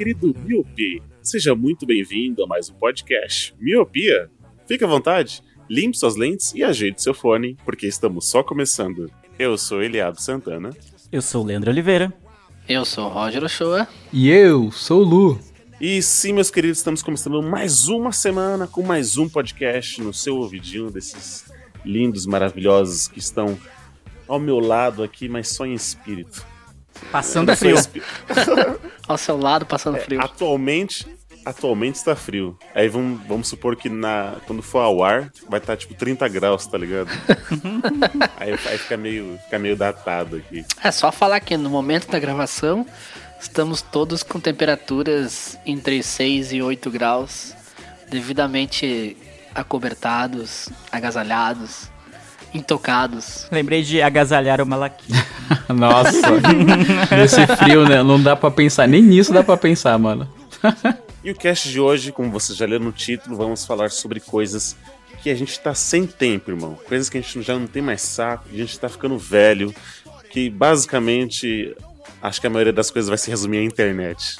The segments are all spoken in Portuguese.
Querido Miopi. Seja muito bem-vindo a mais um podcast Miopia. Fique à vontade, limpe suas lentes e ajeite seu fone, porque estamos só começando. Eu sou Eliab Santana. Eu sou o Leandro Oliveira. Eu sou o Roger Ochoa. E eu sou o Lu. E sim, meus queridos, estamos começando mais uma semana com mais um podcast no seu ouvidinho desses lindos, maravilhosos que estão ao meu lado aqui, mas só em espírito. Passando frio. Ao seu lado, passando frio. Atualmente, atualmente está frio. Aí vamos, vamos supor que na, quando for ao ar, vai estar tipo 30 graus, tá ligado? aí, aí fica, meio, fica meio datado aqui. É só falar que no momento da gravação, estamos todos com temperaturas entre 6 e 8 graus, devidamente acobertados, agasalhados, intocados. Lembrei de agasalhar o Malaquia. Nossa, nesse frio, né? Não dá pra pensar. Nem nisso dá pra pensar, mano. E o cast de hoje, como você já leu no título, vamos falar sobre coisas que a gente tá sem tempo, irmão. Coisas que a gente já não tem mais saco, que a gente tá ficando velho, que basicamente acho que a maioria das coisas vai se resumir à internet.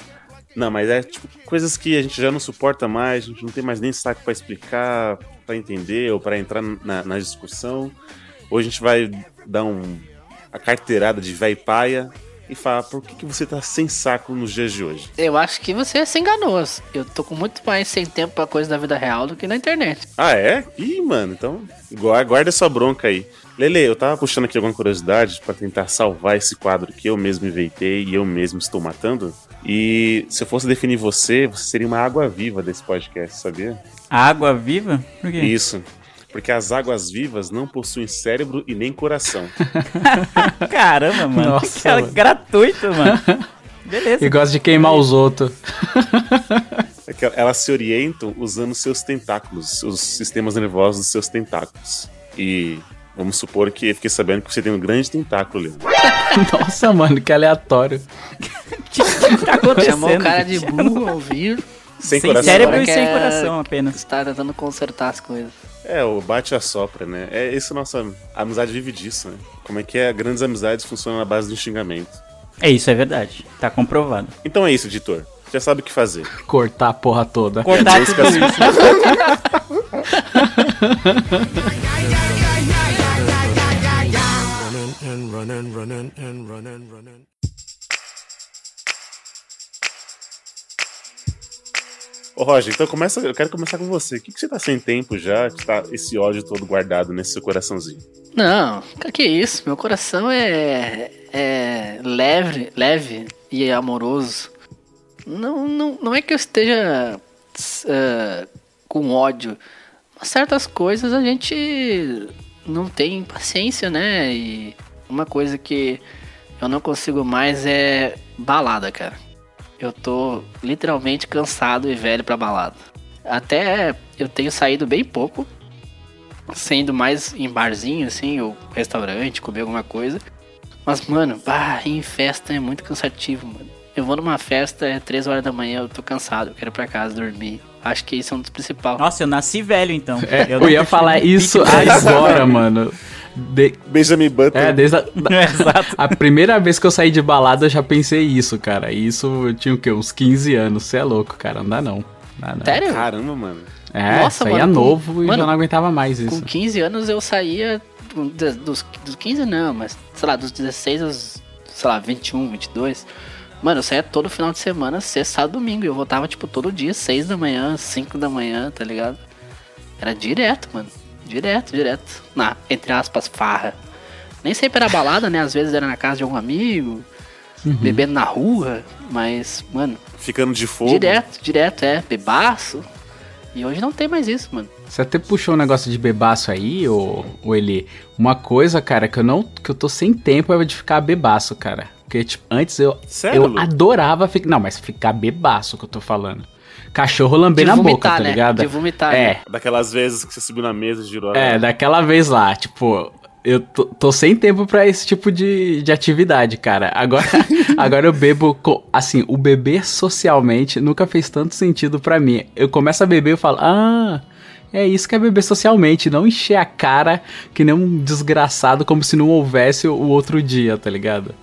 Não, mas é tipo coisas que a gente já não suporta mais, a gente não tem mais nem saco pra explicar, pra entender ou pra entrar na, na discussão. Hoje a gente vai dar um a carteirada de véi paia e falar por que, que você tá sem saco nos dias de hoje. Eu acho que você se enganou. Eu tô com muito mais sem tempo pra coisa da vida real do que na internet. Ah, é? Ih, mano, então gua- guarda essa bronca aí. Lele, eu tava puxando aqui alguma curiosidade pra tentar salvar esse quadro que eu mesmo inventei e eu mesmo estou matando. E se eu fosse definir você, você seria uma água viva desse podcast, sabia? Água viva? Por quê? Isso. Porque as águas vivas não possuem cérebro e nem coração. Caramba, mano. Nossa, que cara mano. gratuito, mano. Beleza. E gosta de queimar os outros. É que elas se orientam usando seus tentáculos, os sistemas nervosos dos seus tentáculos. E vamos supor que eu fiquei sabendo que você tem um grande tentáculo, Leandro. Nossa, mano, que aleatório. O que, que tá acontecendo? Chamou o cara de burro ao ouvir. Sem, Sem coração. cérebro Agora e sem coração apenas. Está tentando consertar as coisas. É, o bate e assopra, né? É isso nossa a amizade vive disso, né? Como é que é? Grandes amizades funcionam na base do xingamento. É isso, é verdade. Tá comprovado. Então é isso, editor. Já sabe o que fazer. Cortar a porra toda. Cortar música tudo assim. isso. Ô, Roger, então começa, eu quero começar com você. O que, que você tá sem tempo já, que tá esse ódio todo guardado nesse seu coraçãozinho? Não, que que é isso? Meu coração é, é leve, leve e amoroso. Não, não, não é que eu esteja ah, com ódio. Mas certas coisas a gente não tem paciência, né? E uma coisa que eu não consigo mais é balada, cara. Eu tô literalmente cansado e velho pra balada. Até eu tenho saído bem pouco, sendo mais em barzinho, assim, ou restaurante, comer alguma coisa. Mas, mano, bah, em festa é muito cansativo, mano. Eu vou numa festa, é 3 horas da manhã, eu tô cansado, eu quero ir pra casa dormir. Acho que isso é um dos principais. Nossa, eu nasci velho, então. É, eu, não ia falar isso. agora, mano. De- Benjamin Button. é, desde a, da- Exato. a primeira vez que eu saí de balada eu já pensei isso, cara. E Isso eu tinha o quê? Uns 15 anos. Você é louco, cara. Não dá não. Não dá, não. Sério? Caramba, mano. É, Nossa, saía mano, com- novo e mano, já não aguentava mais Com isso. 15 anos eu saía com- de- dos, dos 15 não, mas sei lá, dos 16 aos, sei lá, 21, 22. Mano, eu saía todo final de semana, sexta, sábado, domingo. E eu voltava, tipo, todo dia, 6 da manhã, 5 da manhã, tá ligado? Era direto, mano. Direto, direto. Na, entre aspas, farra. Nem sempre era balada, né? Às vezes era na casa de algum amigo, bebendo na rua. Mas, mano, Ficando de fogo. direto, direto, é. Bebaço. E hoje não tem mais isso, mano. Você até puxou um negócio de bebaço aí, ô, ô Eli. Uma coisa, cara, que eu não. que eu tô sem tempo é de ficar bebaço, cara. Porque, tipo, antes eu. Sério, eu adorava ficar. Não, mas ficar bebaço que eu tô falando. Cachorro lamber De na vomitar, boca, tá né? ligado? De vomitar, É, né? Daquelas vezes que você subiu na mesa e girou é, daquela vez lá, tipo, eu tô, tô sem tempo pra esse tipo de, de atividade, cara. Agora, agora eu bebo, co- assim, o beber socialmente nunca fez tanto sentido pra mim. Eu começo a beber e falo, ah, é isso que é beber socialmente, não encher a cara que nem um desgraçado como se não houvesse o outro dia, tá ligado?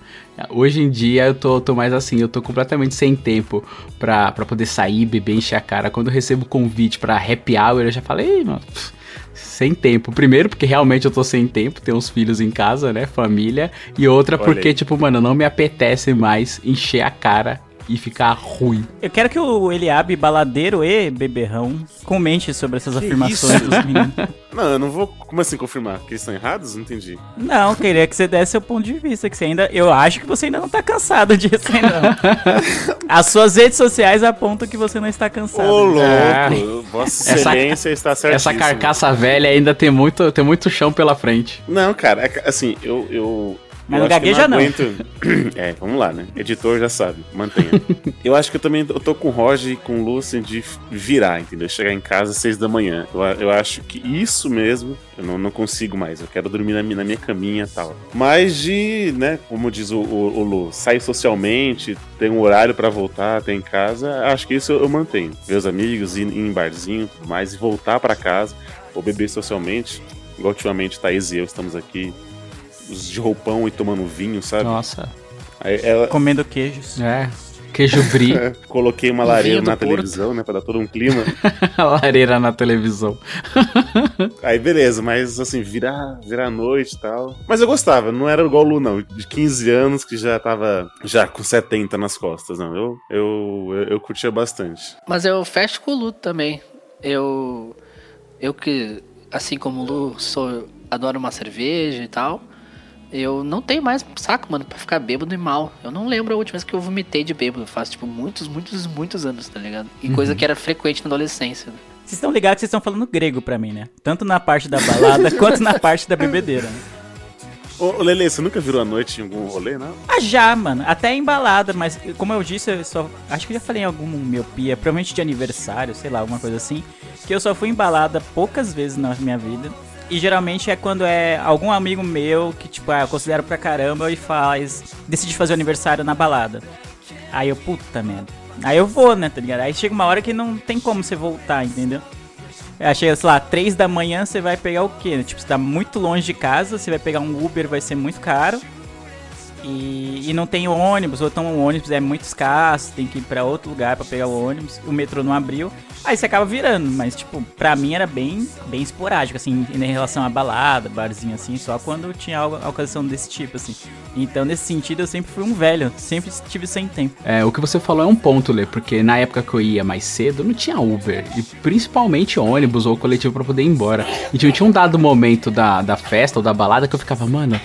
Hoje em dia eu tô, tô mais assim, eu tô completamente sem tempo pra, pra poder sair, beber, encher a cara. Quando eu recebo convite pra happy hour, eu já falei, mano, pff, sem tempo. Primeiro, porque realmente eu tô sem tempo, tenho uns filhos em casa, né? Família. E outra, porque, tipo, mano, não me apetece mais encher a cara e ficar ruim. Eu quero que o Eliabe, baladeiro e beberrão, comente sobre essas Que afirmações isso? dos meninos. Não, eu não vou. Como assim confirmar? Que eles estão errados? Não entendi. Não, queria que você desse seu ponto de vista, que você ainda. Eu acho que você ainda não tá cansado disso ainda. não. As suas redes sociais apontam que você não está cansado. Ô, louco! É. Vossa Essa- Excelência está certo. Essa carcaça velha ainda tem muito, tem muito chão pela frente. Não, cara, é que, assim, eu. eu Mas eu não gagueja, não. aguento- é, vamos lá, né? Editor já sabe, mantenha. eu acho que eu também eu tô com o Roger e com o Lucien de virar, entendeu? Chegar em casa às seis da manhã. Eu, eu acho que isso mesmo, eu não, não consigo mais. Eu quero dormir na, minha- na minha caminha e tal. Mas de, né, como diz o, o, o Lu, sair socialmente, ter um horário pra voltar, ter em casa, acho que isso eu, eu mantenho. Os amigos, ir, ir em barzinho e tudo mais, e voltar pra casa, ou beber socialmente. Igual ultimamente Thaís e eu estamos aqui os de roupão e tomando vinho, sabe? Nossa. Aí ela Comendo queijos. É. Queijo brie, coloquei uma lareira na Porto. televisão, né, pra dar todo um clima. lareira na televisão. Aí beleza, mas assim, virar, virar a noite e tal. Mas eu gostava, não era igual o Lu, não. De 15 anos que já tava já com 70 nas costas, não. Eu, eu, eu, eu curtia bastante. Mas eu fecho com o Lu também. Eu. Eu que, assim como o Lu, sou, adoro uma cerveja e tal. Eu não tenho mais saco, mano, pra ficar bêbado e mal. Eu não lembro a última vez que eu vomitei de bêbado. Faz, tipo, muitos, muitos, muitos anos, tá ligado? E coisa que era frequente na adolescência. né? Vocês estão ligados que vocês estão falando grego pra mim, né? Tanto na parte da balada quanto na parte da bebedeira, né? Ô, ô, Lele, você nunca virou a noite em algum rolê, não? Ah, já, mano. Até embalada, mas como eu disse, eu só. Acho que eu já falei em algum miopia, provavelmente de aniversário, sei lá, alguma coisa assim. Que eu só fui embalada poucas vezes na minha vida. E geralmente é quando é algum amigo meu que, tipo, ah, eu considero pra caramba e faz. decide fazer o aniversário na balada. Aí eu, puta merda. Aí eu vou, né, tá ligado? Aí chega uma hora que não tem como você voltar, entendeu? Aí chega, sei lá, 3 da manhã você vai pegar o quê? Tipo, você tá muito longe de casa, você vai pegar um Uber, vai ser muito caro. E, e não tem ônibus, ou então o ônibus é muito escasso, tem que ir pra outro lugar pra pegar o ônibus, o metrô não abriu. Aí você acaba virando, mas tipo, pra mim era bem, bem esporádico, assim, em relação a balada, barzinho assim, só quando tinha algo, ocasião desse tipo, assim. Então, nesse sentido, eu sempre fui um velho, sempre tive sem tempo. É, o que você falou é um ponto, Lê, porque na época que eu ia mais cedo, não tinha Uber, e principalmente ônibus ou coletivo pra poder ir embora. E tinha, tinha um dado momento da, da festa ou da balada que eu ficava, mano,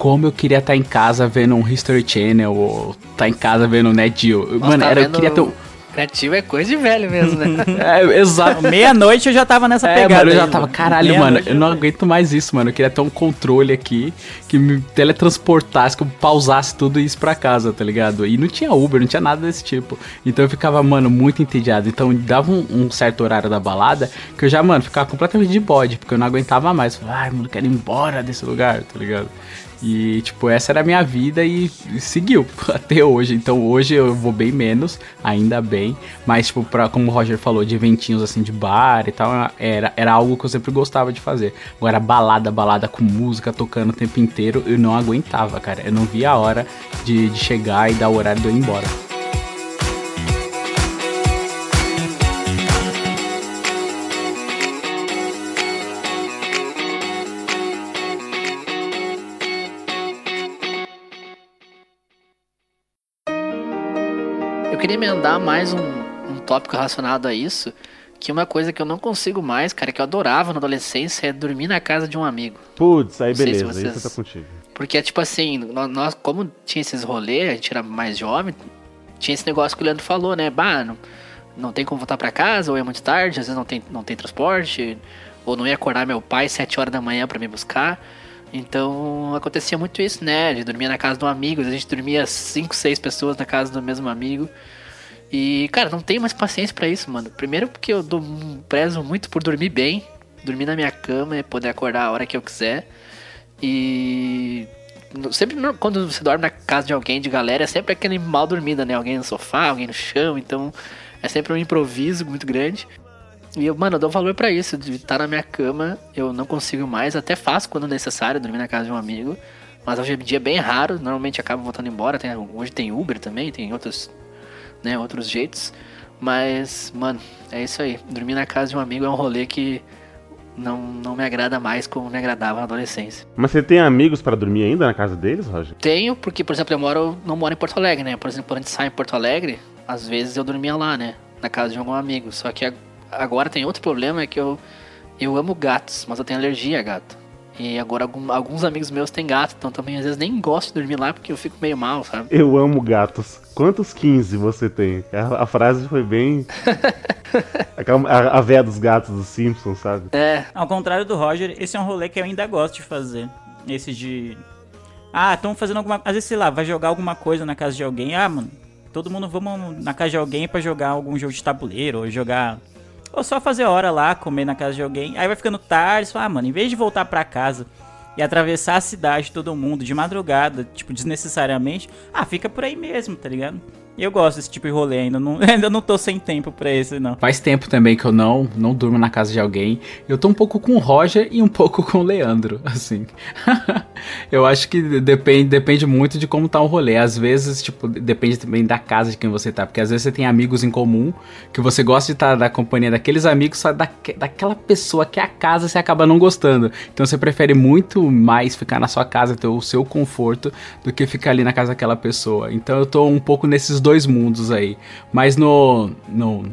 como eu queria estar em casa vendo um History Channel ou estar em casa vendo um Net Geo. Nossa, Mano, tá era, eu queria ter um... Criativo é coisa de velho mesmo, né? É, exato. Meia-noite eu já tava nessa É, pegada. mano, eu já tava, caralho, mano, eu não aguento mais isso, mano. Eu queria ter um controle aqui que me teletransportasse, que eu pausasse tudo e isso pra casa, tá ligado? E não tinha Uber, não tinha nada desse tipo. Então eu ficava, mano, muito entediado. Então dava um, um certo horário da balada que eu já, mano, ficava completamente de bode, porque eu não aguentava mais. Falei, ai, mano, quero ir embora desse lugar, tá ligado? E, tipo, essa era a minha vida e, seguiu até hoje. Então, hoje eu vou bem menos, ainda bem. Mas, tipo, pra, como o Roger falou, de eventinhos, assim, de bar e tal, era, era algo que eu sempre gostava de fazer. Agora, balada, balada com música tocando o tempo inteiro, eu não aguentava, cara. Eu não via a hora de, de chegar e dar o horário de eu ir embora. Queria emendar mais um, um tópico relacionado a isso, que uma coisa que eu não consigo mais, cara, que eu adorava na adolescência é dormir na casa de um amigo. Putz, aí Não beleza, aí vocês- você tá contigo. Porque é tipo assim, nó- nós, como tinha esses rolês, a gente era mais jovem, tinha esse negócio que o Leandro falou, né? Bah, não, não tem como voltar pra casa, ou é muito tarde, às vezes não tem, não tem transporte, ou não ia acordar meu pai sete horas da manhã pra me buscar. Então acontecia muito isso, né? De dormir na casa de um amigo, a gente dormia cinco, seis pessoas na casa do mesmo amigo. E, cara, não tenho mais paciência pra isso, mano. Primeiro porque eu dou, prezo muito por dormir bem, dormir na minha cama e poder acordar a hora que eu quiser. E sempre quando você dorme na casa de alguém, de galera, é sempre aquele mal dormida, né? Alguém no sofá, alguém no chão, então é sempre um improviso muito grande. E eu, mano, eu dou valor pra isso, de estar na minha cama, eu não consigo mais, até faço quando necessário, dormir na casa de um amigo. Mas hoje em dia é bem raro, normalmente acabo voltando embora. Tem, hoje tem Uber também, tem outros, né, outros jeitos. Mas, mano, é isso aí. Dormir na casa de um amigo é um rolê que não, não me agrada mais como me agradava na adolescência. Mas você tem amigos pra dormir ainda na casa deles, Roger? Tenho, porque, por exemplo, eu moro, não moro em Porto Alegre, né? Por exemplo, quando a gente sai em Porto Alegre, às vezes eu dormia lá, né? Na casa de algum amigo. Só que ag- agora tem outro problema, é que eu, eu amo gatos, mas eu tenho alergia a gato. E agora algum- alguns amigos meus têm gato, então também às vezes nem gosto de dormir lá porque eu fico meio mal, sabe? Eu amo gatos. Quantos 15 você tem? A, a frase foi bem. Aquela, a, a véia dos gatos dos Simpsons, sabe? É, Ao contrário do Roger, esse é um rolê que eu ainda gosto de fazer. Esse de. Ah, estão fazendo alguma. Às vezes, sei lá, vai jogar alguma coisa na casa de alguém. Ah, mano, todo mundo vamos na casa de alguém pra jogar algum jogo de tabuleiro, ou jogar. Ou só fazer hora lá, comer na casa de alguém. Aí vai ficando tarde, você fala, ah, mano, em vez de voltar pra casa e atravessar a cidade, todo mundo, de madrugada, tipo, desnecessariamente, ah, fica por aí mesmo, tá ligado? E eu gosto desse tipo de rolê ainda. Não, ainda não tô sem tempo pra esse, não. Faz tempo também que eu não, não durmo na casa de alguém. Eu tô um pouco com o Roger e um pouco com o Leandro, assim. eu acho que depende, depende muito de como tá o rolê. Às vezes, tipo, depende também da casa de quem você tá. Porque às vezes você tem amigos em comum, que você gosta de estar da companhia daqueles amigos, só daque- daquela pessoa que é a casa você acaba não gostando. Então você prefere muito mais ficar na sua casa, ter o seu conforto, do que ficar ali na casa daquela pessoa. Então eu tô um pouco nesses dois mundos aí. Mas no, no,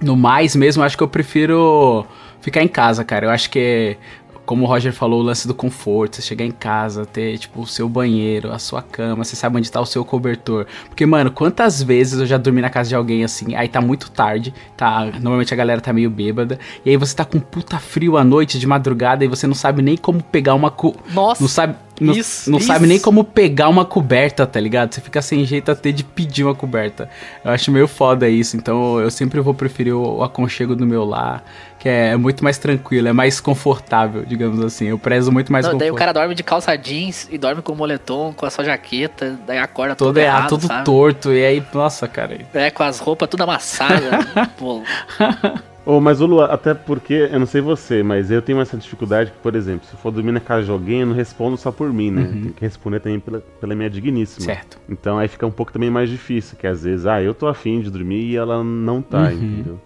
no mais mesmo, eu acho que eu prefiro ficar em casa, cara. Eu acho que, como o Roger falou, o lance do conforto, você chegar em casa, ter, tipo, o seu banheiro, a sua cama, você sabe onde tá o seu cobertor. Porque, mano, quantas vezes eu já dormi na casa de alguém assim, aí tá muito tarde, tá? Normalmente a galera tá meio bêbada, e aí você tá com puta frio à noite, de madrugada, e você não sabe nem como pegar uma. Co nossa, não sabe. Não, Isso, não isso. sabe nem como pegar uma coberta, tá ligado? Você fica sem jeito até de pedir uma coberta. Eu acho meio foda isso. Então eu sempre vou preferir o, o aconchego do meu lar, que é, muito mais tranquilo, é mais confortável, digamos assim. Eu prezo muito mais Não, daí o cara dorme de calça jeans e dorme com moletom, com a sua jaqueta, daí acorda todo, todo é errado, todo sabe? torto, e aí, nossa, cara. É, com as roupas tudo amassadas. Pô, Ô, mas o Lua, até porque, eu não sei você, mas eu tenho essa dificuldade que, por exemplo, se eu for dormir na casa de alguém, eu não respondo só por mim, né? Tem que responder também pela, pela minha digníssima. Certo. Então aí fica um pouco também mais difícil, que às vezes, ah, eu tô afim de dormir e ela não tá, entendeu?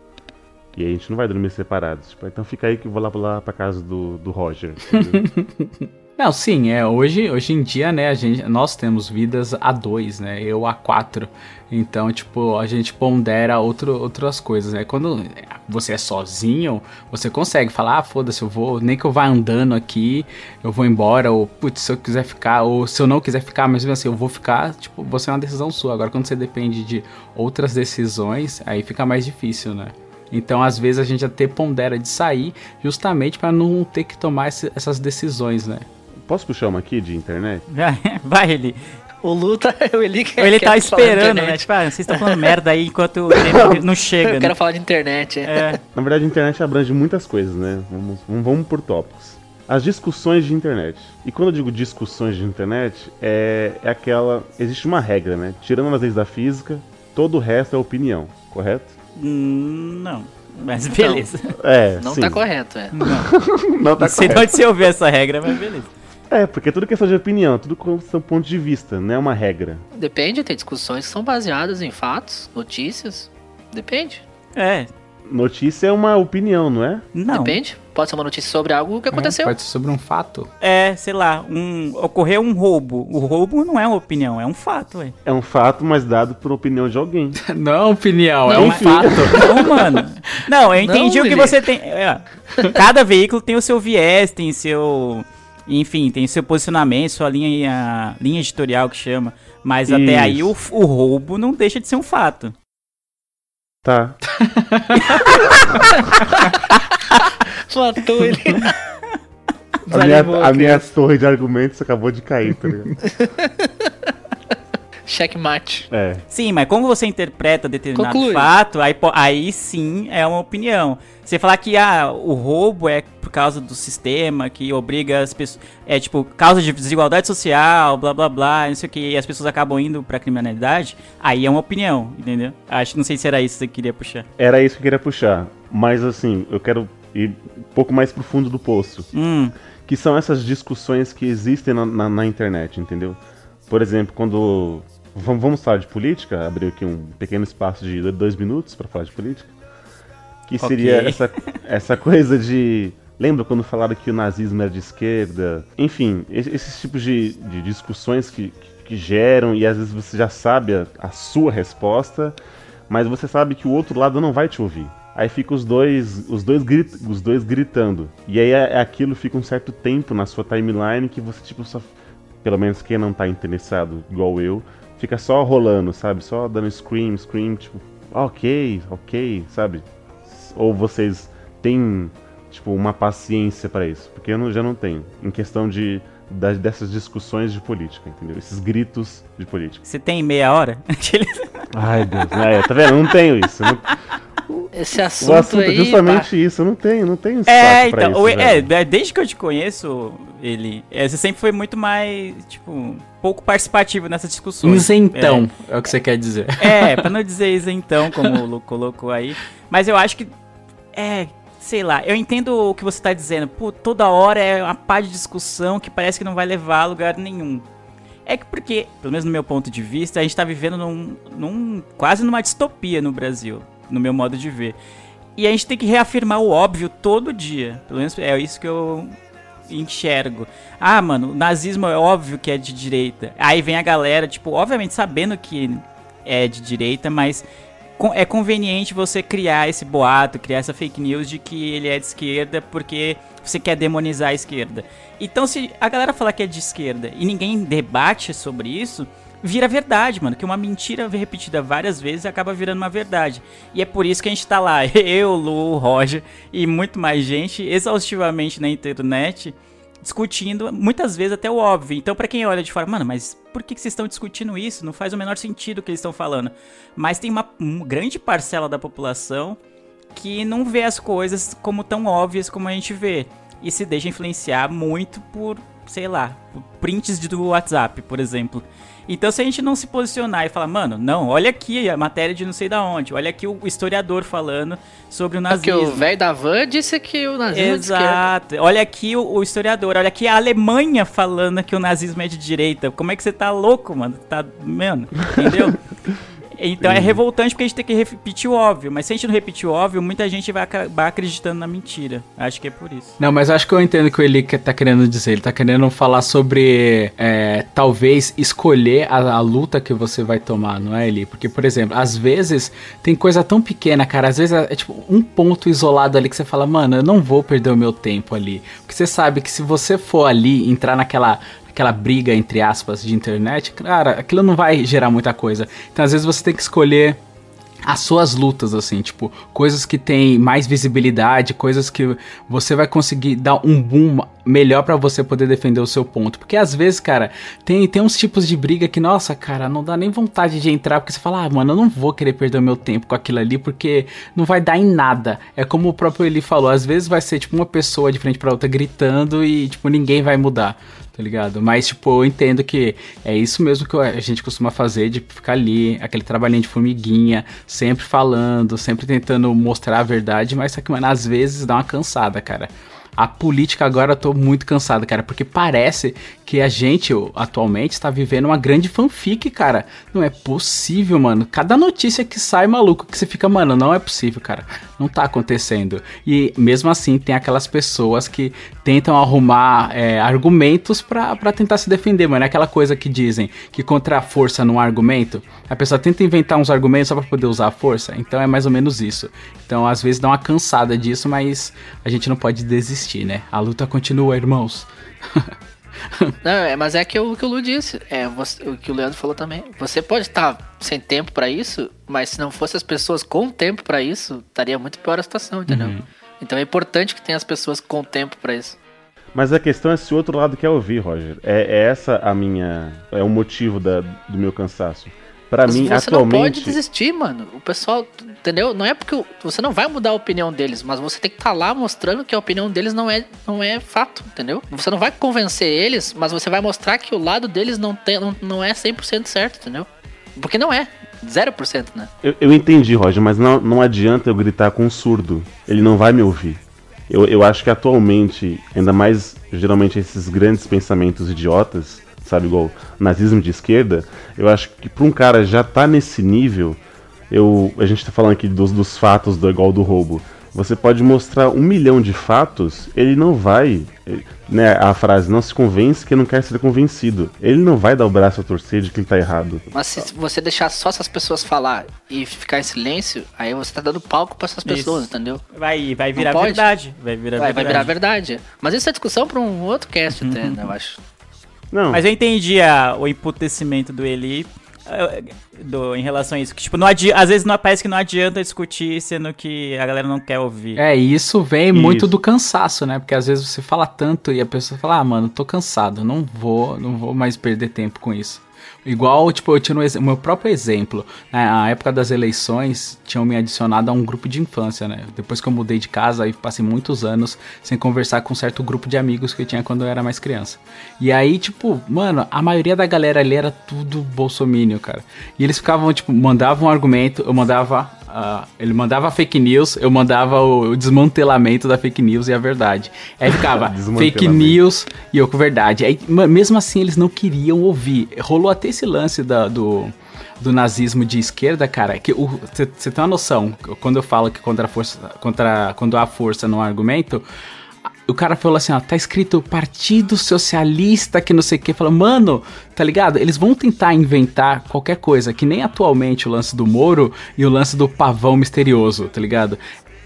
E aí a gente não vai dormir separados. Tipo, então fica aí que eu vou lá, lá pra casa do, do Roger. Não, sim, é, hoje, hoje em dia, né, a gente, nós temos vidas a dois, né, eu a quatro, então, tipo, a gente pondera outro, outras coisas, né, quando você é sozinho, você consegue falar, ah, foda-se, eu vou, nem que eu vá andando aqui, eu vou embora, ou, putz, se eu quiser ficar, ou se eu não quiser ficar, mas assim, eu vou ficar, tipo, você é uma decisão sua, agora quando você depende de outras decisões, aí fica mais difícil, né. Então, às vezes, a gente até pondera de sair justamente para não ter que tomar essas decisões, né? Posso puxar uma aqui de internet? Vai, ele. o Luta, o Eli quer, Ou ele quer tá esperando, né? internet. Tipo, ah, vocês estão falando merda aí enquanto o tempo não chega, Eu né? quero falar de internet. é. É. Na verdade, a internet abrange muitas coisas, né? Vamos, vamos, por tópicos. As discussões de internet. E quando eu digo discussões de internet, é, é aquela. Existe uma regra, né? Tirando as leis da física, todo o resto é opinião, correto? Hum, Não. Mas beleza. É, Não sim. tá correto, é. Não tá Não sei de correto. onde você ouviu essa regra, mas beleza. É, porque é tudo questão de opinião, tudo com seu ponto de vista, não é uma regra. Depende, tem discussões que são baseadas em fatos, notícias. Depende. É. Notícia é uma opinião, não é? Não. Depende. Pode ser uma notícia sobre algo que aconteceu. Pode ser sobre um fato. É, sei lá, um, ocorreu um roubo. O roubo não é uma opinião, é um fato, ué. É um fato, mas dado por opinião de alguém. Não é opinião, é Não, um mas- fato. Não, mano. Não, eu entendi Não, o que você tem. é, cada veículo tem o seu viés, tem seu. Enfim, tem seu posicionamento, sua linha, linha editorial que chama. Mas até aí o, o roubo não deixa de ser um fato. Tá. Matou ele. A minha, a minha torre de argumentos acabou de cair, tá ligado? Checkmate. É. Sim, mas como você interpreta determinado Conclui. fato, aí, aí sim é uma opinião. Você falar que ah, o roubo é por causa do sistema que obriga as pessoas. É tipo, causa de desigualdade social, blá blá blá, não sei o que, e as pessoas acabam indo pra criminalidade, aí é uma opinião, entendeu? Acho não sei se era isso que você queria puxar. Era isso que eu queria puxar. Mas assim, eu quero ir um pouco mais pro fundo do poço. Hum, Que são essas discussões que existem na, na- na internet, entendeu? Por exemplo, quando. Vamos, falar de política, abrir aqui um pequeno espaço de dois minutos para falar de política. Que seria essa, essa coisa de. Lembra quando falaram que o nazismo era de esquerda? Enfim, es- esses tipos de, de discussões que, que- que geram e às vezes você já sabe a, a sua resposta, mas você sabe que o outro lado não vai te ouvir. Aí fica os dois, os dois, grit, os dois gritando. E aí é, é aquilo fica um certo tempo na sua timeline que você tipo só pelo menos quem não tá interessado igual eu, fica só rolando, sabe? Só dando scream, scream, tipo, ok, ok, sabe? Ou vocês têm, tipo, uma paciência pra isso? Porque eu não- já não tenho. Em questão de das- dessas discussões de política, entendeu? Esses gritos de política. você tem meia hora? Ai, Deus. É, tá vendo? Eu não tenho isso. Não- Esse o assunto, assunto é aí. justamente isso. Eu não tenho, não espaço É, pra então, isso. o- é, é, desde que eu te conheço, ele, é, você sempre foi muito mais, tipo, pouco participativo nessas discussões. Isentão, é. o que você quer dizer. É, pra não dizer isentão, como o Lu colocou aí. Mas eu acho que, é, sei lá, eu entendo o que você tá dizendo. Pô, toda hora é uma pá de discussão que parece que não vai levar a lugar nenhum. É que porque, pelo menos no meu ponto de vista, a gente tá vivendo num, num quase numa distopia no Brasil, no meu modo de ver. E a gente tem que reafirmar o óbvio todo dia. Pelo menos é isso que eu enxergo. Ah, mano, o nazismo é óbvio que é de direita. Aí vem a galera, tipo, obviamente sabendo que é de direita, mas é conveniente você criar esse boato, criar essa fake news de que ele é de esquerda porque você quer demonizar a esquerda. Então, se a galera falar que é de esquerda e ninguém debate sobre isso, vira verdade, mano. Que uma mentira repetida várias vezes acaba virando uma verdade. E é por isso que a gente tá lá, eu, Lu, Roger e muito mais gente, exaustivamente na internet, discutindo, muitas vezes até o óbvio. Então, pra quem olha de fora, mano, mas por que, que vocês estão discutindo isso? Não faz o menor sentido o que eles estão falando. Mas tem uma, uma grande parcela da população que não vê as coisas como tão óbvias como a gente vê. E se deixa influenciar muito por, sei lá, prints do WhatsApp, por exemplo. Então, se a gente não se posicionar e falar, mano, não, olha aqui a matéria de não sei da onde, olha aqui o historiador falando sobre o Porque nazismo. o velho da van disse que o nazismo é de esquerda. Exato. Olha aqui o, o historiador, olha aqui a Alemanha falando que o nazismo é de direita. Como é que você tá louco, mano? Tá, mano, entendeu? Então é revoltante porque a gente tem que repetir o óbvio, mas se a gente não repetir o óbvio, muita gente vai acabar acreditando na mentira. Acho que é por isso. Não, mas acho que eu entendo o que o Eli tá querendo dizer. Ele tá querendo falar sobre é, talvez escolher a, a luta que você vai tomar, não é, Eli? Porque, por exemplo, às vezes tem coisa tão pequena, cara. Às vezes é, é, tipo um ponto isolado ali que você fala, mano, eu não vou perder o meu tempo ali. Porque você sabe que se você for ali entrar naquela aquela briga entre aspas de internet, cara, aquilo não vai gerar muita coisa. Então, às vezes você tem que escolher as suas lutas, assim, tipo, coisas que tem mais visibilidade, coisas que você vai conseguir dar um boom melhor pra você poder defender o seu ponto. Porque às vezes, cara, tem, tem uns tipos de briga que, nossa, cara, não dá nem vontade de entrar, porque você fala, ah, mano, eu não vou querer perder o meu tempo com aquilo ali, porque não vai dar em nada. É como o próprio Eli falou, às vezes vai ser, tipo, uma pessoa de frente pra outra gritando e, tipo, ninguém vai mudar tá ligado? Mas, tipo, eu entendo que é isso mesmo que a gente costuma fazer, de ficar ali, aquele trabalhinho de formiguinha, sempre falando, sempre tentando mostrar a verdade, mas só que, mano, às vezes dá uma cansada, cara. A política agora eu tô muito cansado, cara, porque parece que a gente atualmente está vivendo uma grande fanfic, cara. Não é possível, mano. Cada notícia que sai, maluco, que você fica, mano, não é possível, cara. Não tá acontecendo. E mesmo assim, tem aquelas pessoas que tentam arrumar é, argumentos pra tentar se defender, mano. É aquela coisa que dizem que contra a força não há argumento. A pessoa tenta inventar uns argumentos só pra poder usar a força. Então é mais ou menos isso. Então às vezes dá uma cansada disso, mas a gente não pode desistir, né? A luta continua, irmãos. Não, é, mas é que o que o Lu disse, é você- o que o Leandro falou também. Você pode estar sem tempo pra isso, mas se não fosse as pessoas com tempo pra isso, estaria muito pior a situação, entendeu? Então é importante que tenha as pessoas com tempo pra isso. Mas a questão é se o outro lado quer ouvir, Roger. É, é essa a minha. É o motivo da, do meu cansaço. Pra mim, você atualmente. não pode desistir, mano. O pessoal, entendeu? Não é porque você não vai mudar a opinião deles, mas você tem que estar lá mostrando que a opinião deles não é, não é fato, entendeu? Você não vai convencer eles, mas você vai mostrar que o lado deles não, tem, não, não é 100% certo, entendeu? Porque não é. 0%, né? Eu, eu entendi, Roger, mas não, não adianta eu gritar com um surdo. Ele não vai me ouvir. Eu, eu acho que atualmente, ainda mais geralmente esses grandes pensamentos idiotas, sabe, igual nazismo de esquerda, eu acho que pra um cara já tá nesse nível, eu, a gente tá falando aqui dos, dos fatos do igual do roubo. Você pode mostrar um milhão de fatos, ele não vai. Né, a frase não se convence que não quer ser convencido. Ele não vai dar o braço a torcer de que ele tá errado. Mas se você deixar só essas pessoas falar e ficar em silêncio, aí você tá dando palco pra essas pessoas, Isso. entendeu? Vai, vai virar verdade. Vai virar Vai, vai verdade. virar verdade. Mas isso é discussão pra um outro cast até, né, eu acho. Não. Mas eu entendi a- o emputecimento do Eli eh, do, em relação a isso. Que, tipo, não adi às vezes não, parece que não adianta discutir, sendo que a galera não quer ouvir. É, e isso vem muito Isso. do cansaço, né? Porque às vezes você fala tanto e a pessoa fala, ah, mano, tô cansado, não vou, não vou mais perder tempo com isso. Igual, tipo, eu tinha o meu próprio exemplo. Na época das eleições, tinham me adicionado a um grupo de infância, né? Depois que eu mudei de casa, aí passei muitos anos sem conversar com um certo grupo de amigos que eu tinha quando eu era mais criança. E aí, tipo, mano, a maioria da galera ali era tudo bolsomínio, cara. E eles ficavam, tipo, mandavam um argumento, eu mandava ele mandava fake news, eu mandava o, o desmantelamento da fake news e a verdade. Aí ficava fake news e eu com verdade. Aí, mesmo assim, eles não queriam ouvir. Rolou até esse lance da- do, do nazismo de esquerda, cara, que você tem uma noção, quando eu falo que contra a força, contra, quando há força no argumento, o cara falou assim, ó, tá escrito Partido Socialista, que não sei o que. Fala, mano, tá ligado? Eles vão tentar inventar qualquer coisa, que nem atualmente o lance do Moro e o lance do pavão misterioso, tá ligado?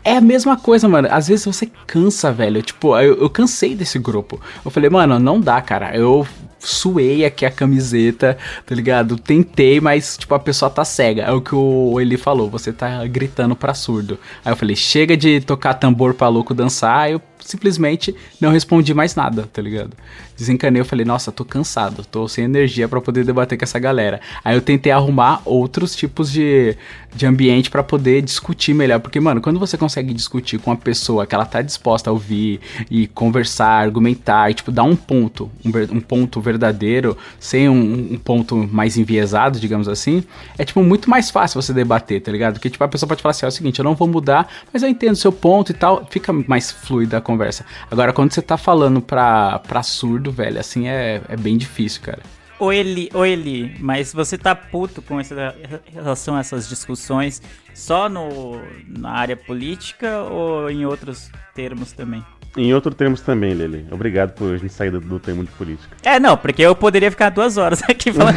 É a mesma coisa, mano. Às vezes você cansa, velho. Tipo, eu, eu cansei desse grupo. Eu falei, mano, não dá, cara. Eu suei aqui a camiseta, tá ligado? Tentei, mas, tipo, a pessoa tá cega. É o que o Eli falou, você tá gritando pra surdo. Aí eu falei, chega de tocar tambor pra louco dançar. Aí eu simplesmente não respondi mais nada, tá ligado? Desencanei, eu falei, nossa, tô cansado, tô sem energia pra poder debater com essa galera. Aí eu tentei arrumar outros tipos de, de ambiente pra poder discutir melhor. Porque, mano, quando você consegue discutir com uma pessoa que ela tá disposta a ouvir e conversar, argumentar, e, tipo, dar um ponto, um, um ponto verdadeiro, sem um, um ponto mais enviesado, digamos assim, é, tipo, muito mais fácil você debater, tá ligado? Porque, tipo, a pessoa pode falar assim, é o seguinte, eu não vou mudar, mas eu entendo seu ponto e tal, fica mais fluida a conversa. Agora, quando você tá falando pra, pra surdo, velho, assim, é, é bem difícil, cara. Ô Eli, ô Eli, mas você tá puto com essa relação a essas discussões só no, na área política ou em outros termos também? Em outros termos também, Lele. Obrigado por a gente sair do, do termo de política. É, não, porque eu poderia ficar duas horas aqui falando.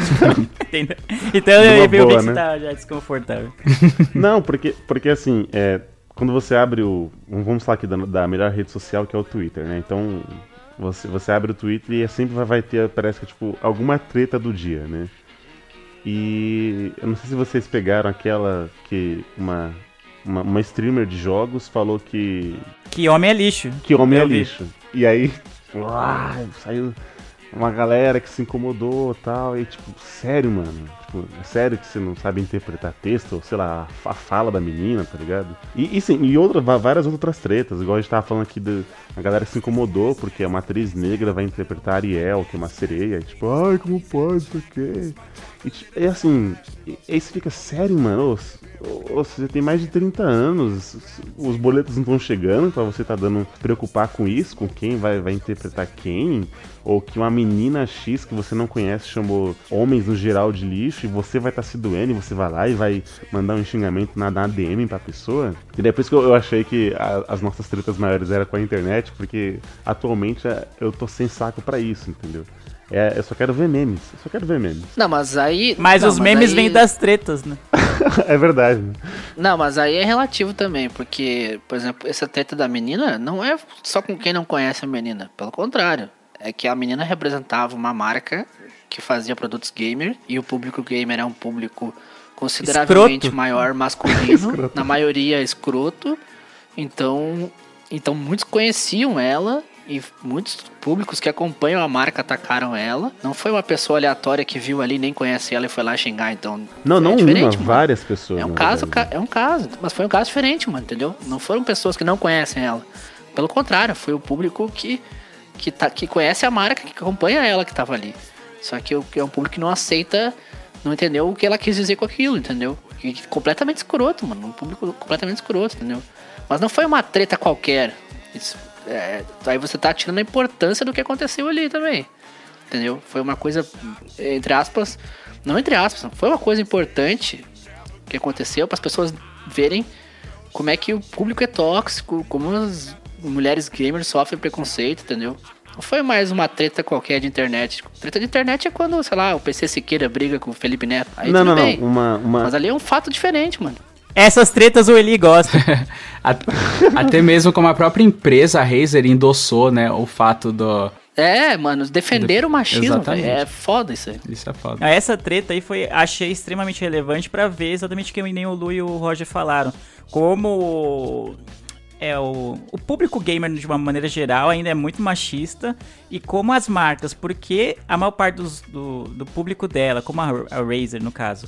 entendeu? Então Numa eu, eu vi boa, que você né? tá já desconfortável. Não, porque, porque assim, é, quando você abre o. Vamos falar aqui da, da melhor rede social que é o Twitter, né? Então, você, você abre o Twitter e sempre vai, ter, parece que, tipo, alguma treta do dia, né? E eu não sei se vocês pegaram aquela que uma, uma, uma streamer de jogos falou que, Que homem é lixo. que homem é Eu vi. lixo. E aí, uau, saiu uma galera que se incomodou tal. E tipo, sério, mano? Tipo, é sério que você não sabe interpretar texto? Ou sei lá, a a fala da menina, tá ligado? E, e sim, e outra, várias outras tretas. Igual a gente tava falando aqui, do, a galera se incomodou porque uma atriz negra vai interpretar Ariel, que é uma sereia. E, tipo, ai, como pode, isso aqui? E, é assim, e, aí você fica, sério, mano? Você tem mais de 30 anos, os boletos não estão chegando pra você tá dando preocupar com isso, com quem vai, vai interpretar quem? Ou que uma menina X que você não conhece chamou homens no geral de lixo e você vai estar se doendo e você vai lá e vai mandar um xingamento na, na DM pra pessoa? E depois que eu, eu achei que a- as nossas tretas maiores eram com a internet, porque atualmente é, eu tô sem saco pra isso, entendeu? É, eu só quero ver memes, eu só quero ver memes. Não, mas aí. Mas não, os memes aí- vêm das tretas, né? é verdade, né? Não, mas aí é relativo também, porque, por exemplo, essa treta da menina não é só com quem não conhece a menina. Pelo contrário. É que a menina representava uma marca que fazia produtos gamer e o público gamer é um público consideravelmente Escroto. maior masculino, na maioria escroto. Então, então muitos conheciam ela E muitos públicos que acompanham a marca atacaram ela. Não foi uma pessoa aleatória que viu ali, nem conhece ela e foi lá xingar, então. Não, é não uma, várias pessoas. É um caso, verdade. é um caso, mas foi um caso diferente, mano, entendeu? Não foram pessoas que não conhecem ela. Pelo contrário, foi o público que que, tá, que conhece a marca, que acompanha ela que tava ali. Só que é um público que não aceita, não entendeu o que ela quis dizer com aquilo, entendeu? E completamente escroto, mano, um público completamente escroto, entendeu? Mas não foi uma treta qualquer. Isso, é, aí você tá tirando a importância do que aconteceu ali também. Entendeu? Foi uma coisa, entre aspas, não entre aspas, foi uma coisa importante que aconteceu para as pessoas verem como é que o público é tóxico, como as mulheres gamers sofrem preconceito, entendeu? Não foi mais uma treta qualquer de internet. Treta de internet é quando, sei lá, o PC Siqueira briga com o Felipe Neto. Aí Não, não, não. bem. Uma, uma... Mas ali é um fato diferente, mano. Essas tretas o Eli gosta. At- Até mesmo como a própria empresa, a Razer, endossou, né, o fato do... É, mano, defender o machismo, é foda isso aí. Isso é foda. Ah, Essa treta aí foi, achei extremamente relevante pra ver exatamente o que nem o Lu e o Roger falaram. Como é o, o público gamer de uma maneira geral ainda é muito machista e como as marcas, porque a maior parte dos- do, do público dela, como a, a Razer no caso,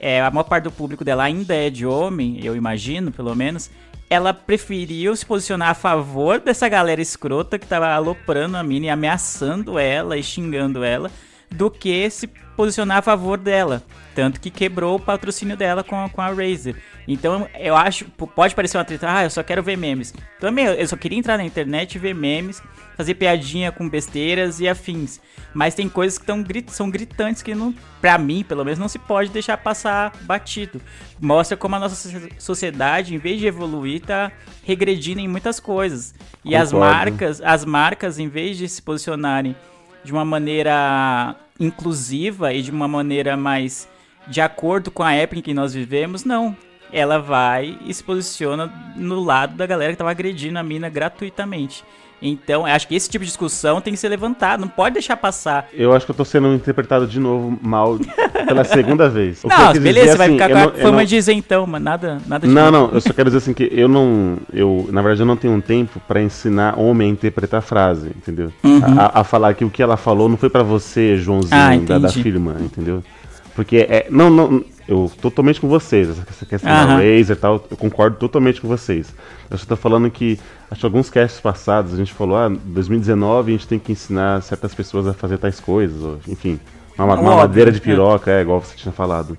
é, a maior parte do público dela ainda é de homem, eu imagino, pelo menos. Ela preferiu se posicionar a favor dessa galera escrota que tava aloprando a mina e ameaçando ela e xingando ela, do que se posicionar a favor dela. Tanto que quebrou o patrocínio dela com a, com a Razer. Então eu acho, pode parecer uma treta, ah, eu só quero ver memes. Também, eu só queria entrar na internet e ver memes, fazer piadinha com besteiras e afins. Mas tem coisas que tão, são gritantes que, não, pra mim, pelo menos, não se pode deixar passar batido. Mostra como a nossa so- sociedade, em vez de evoluir, tá regredindo em muitas coisas. E as Concordo. marcas, as marcas, em vez de se posicionarem de uma maneira inclusiva e de uma maneira mais de acordo com a época em que nós vivemos, não. Ela vai e se posiciona no lado da galera que tava agredindo a mina gratuitamente. Então, acho que esse tipo de discussão tem que ser levantado, não pode deixar passar. Eu acho que eu tô sendo interpretado de novo mal pela segunda vez. O Não, beleza, dizer, você vai assim, ficar com a não- eu fama não- de isentão, mas nada, nada de Não, não, eu só quero dizer assim que eu não. Eu, na verdade, eu não tenho um tempo pra ensinar homem a interpretar a frase, entendeu? A, a falar que o que ela falou não foi pra você, Joãozinho, Ah, da, da firma, entendeu? Porque é. Não, não. Eu totalmente com vocês. Essa questão da Aham. Razer e tal, eu concordo totalmente com vocês. Eu só tô falando que. Acho que alguns casts passados a gente falou, ah, 2019 a gente tem que ensinar certas pessoas a fazer tais coisas, ou, enfim. Uma, uma Óbvio, madeira de é. piroca, é, igual você tinha falado.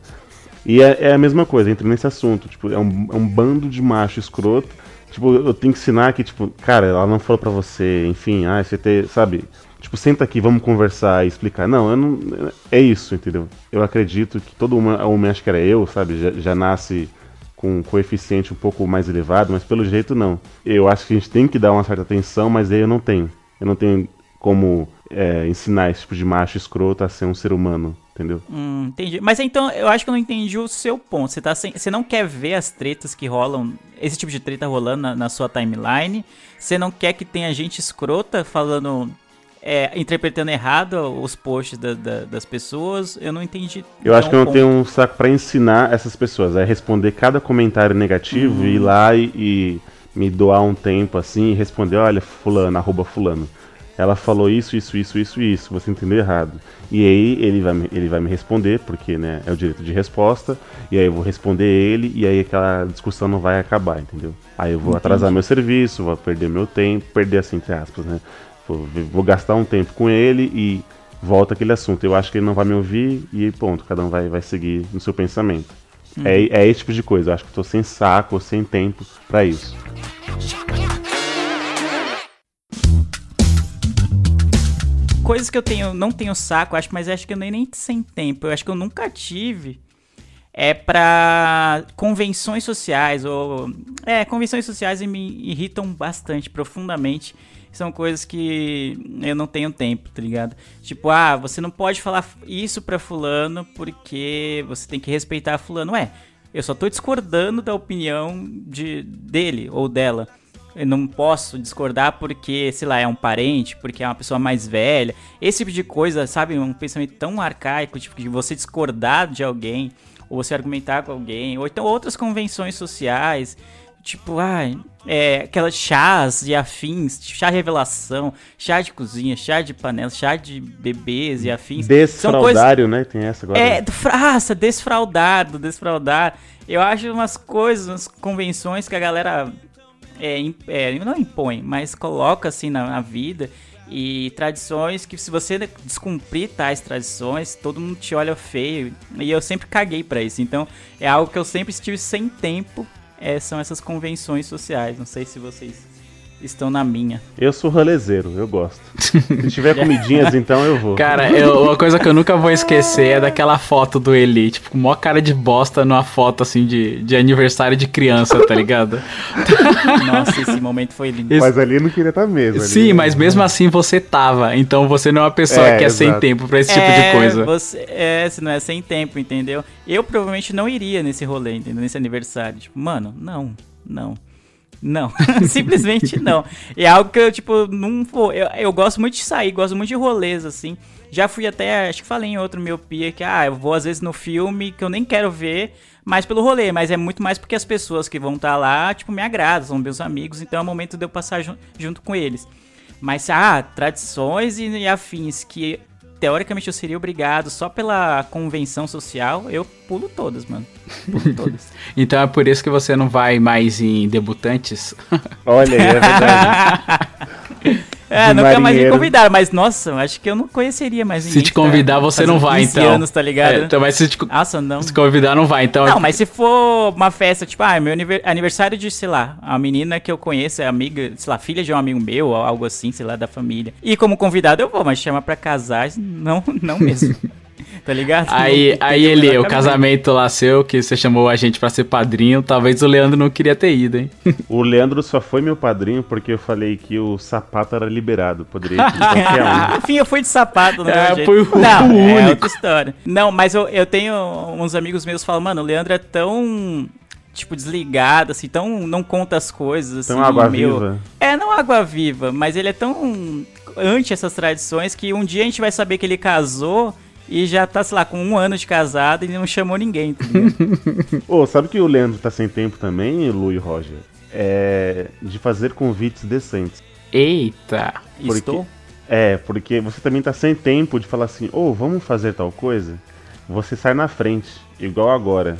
E é, é a mesma coisa, entra nesse assunto. Tipo, é um, é um bando de macho escroto. Tipo, eu tenho que ensinar que, tipo, cara, ela não falou pra você, enfim, ah, você ter, sabe? Tipo, senta aqui, vamos conversar e explicar. Não, eu não. É isso, entendeu? Eu acredito que todo homem, acho que era eu, sabe? Já, já nasce com um coeficiente um pouco mais elevado, mas pelo jeito não. Eu acho que a gente tem que dar uma certa atenção, mas aí eu não tenho. Eu não tenho como é, ensinar esse tipo de macho escroto a ser um ser humano, entendeu? Hum, entendi. Mas então, eu acho que eu não entendi o seu ponto. Você, tá sem, você não quer ver as tretas que rolam, esse tipo de treta rolando na, na sua timeline. Você não quer que tenha gente escrota falando, é, interpretando errado os posts da- da- das pessoas. Eu não entendi. Eu acho que eu não tenho um saco pra ensinar essas pessoas. É responder cada comentário negativo e ir lá e, e me doar um tempo assim e responder, olha, fulano, arroba fulano. Ela falou isso, isso, isso, isso, isso, você entendeu errado. E aí ele vai, me- ele vai me responder, porque né, é o direito de resposta, e aí eu vou responder ele, e aí aquela discussão não vai acabar, entendeu? Aí eu vou atrasar meu serviço, vou perder meu tempo, perder assim, entre aspas, né? Vou, vou gastar um tempo com ele e volta aquele assunto. Eu acho que ele não vai me ouvir e ponto, cada um vai, vai seguir no seu pensamento. É, é esse tipo de coisa, eu acho que tô sem saco sem tempo pra isso. coisas que eu tenho, não tenho saco, acho, mas acho que eu nem, nem sem tempo. Eu acho que eu nunca tive. É pra convenções sociais, ou. É, convenções sociais me irritam bastante, profundamente. São coisas que eu não tenho tempo, tá ligado? Tipo, ah, você não pode falar isso pra fulano porque você tem que respeitar fulano. Ué, eu só tô discordando da opinião de, dele ou dela. Eu não posso discordar porque, sei lá, é um parente, porque é uma pessoa mais velha. Esse tipo de coisa, sabe? Um pensamento tão arcaico, tipo, de você discordar de alguém, ou você argumentar com alguém, ou então outras convenções sociais. Tipo, ai, é, aquelas chás e afins, chá revelação, chá de cozinha, chá de panela, chá de bebês e afins. Desfraudário, né? Tem essa agora. É, fraça, desfraudado, desfraudar. Eu acho umas coisas, umas convenções que a galera é, é, não impõe, mas coloca assim na, na vida. E tradições que se você descumprir tais tradições, todo mundo te olha feio. E eu sempre caguei pra isso. Então é algo que eu sempre estive sem tempo. É, são essas convenções sociais. Não sei se vocês estão na minha. Eu sou rolezeiro, eu gosto. Se tiver comidinhas, então eu vou. Cara, eu- uma coisa que eu nunca vou esquecer é daquela foto do Eli, tipo, com maior cara de bosta numa foto assim de, de aniversário de criança, tá ligado? Nossa, esse momento foi lindo. Mas ali não queria estar mesmo. ali- Sim, mas mesmo assim você tava. Então você não é uma pessoa É, que é sem exato. tempo pra esse tipo É, de coisa. Você, é, se não é sem tempo, entendeu? Eu provavelmente não iria nesse rolê, entendeu? Nesse aniversário. Tipo, mano, não, não. Não, simplesmente não. É algo que eu, tipo, não vou. Eu, eu gosto muito de sair, gosto muito de rolês, assim. Já fui até, acho que falei em outro miopia que, ah, eu vou às vezes no filme que eu nem quero ver, mais pelo rolê, mas é muito mais porque as pessoas que vão estar lá, tipo, me agradam, são meus amigos, então é o momento de eu passar jun- junto com eles. Mas, ah, tradições e, e afins que teoricamente eu seria obrigado só pela convenção social, eu pulo todas, mano. Pulo todas. Então é por isso que você não vai mais em debutantes. Olha aí, é verdade. É, De nunca mais me marinheiro. convidaram, mas nossa, acho que eu não conheceria mais ninguém. Se te que tá convidar, você não vai, 15 então. anos, tá ligado? É, então, mas se te, Nossa, não. se convidar, não vai. Então, Não, mas se for uma festa, tipo, ah, meu aniver- aniversário de, sei lá, a menina que eu conheço é amiga, sei lá, filha de um amigo meu, ou algo assim, sei lá, da família. E como convidado eu vou, mas chama pra casar, não, não mesmo. tá ligado? Aí, Não aí ele, o casamento lá seu, que você chamou a gente pra ser padrinho, talvez o Leandro não queria ter ido, hein? O Leandro só foi meu padrinho porque eu falei que o sapato era liberado. Poderia ir qualquer um. Enfim, eu fui de sapato, no É, meu jeito. foi o- Não, o é único. outra história. Não, mas eu, eu tenho uns amigos meus que falam, mano, o Leandro é tão, tipo, desligado, assim, tão não conta as coisas, assim, Então, água meio- viva. É, não água viva, mas ele é tão anti essas tradições que um dia a gente vai saber que ele casou e já tá, sei lá, com um ano de casado e não chamou ninguém, tá? Ô, sabe que o Leandro tá sem tempo também, Lu e Roger? É. de fazer convites decentes. Eita. Porque- Estou? É, porque você também tá sem tempo de falar assim, ô, vamos fazer tal coisa? Você sai na frente, igual agora.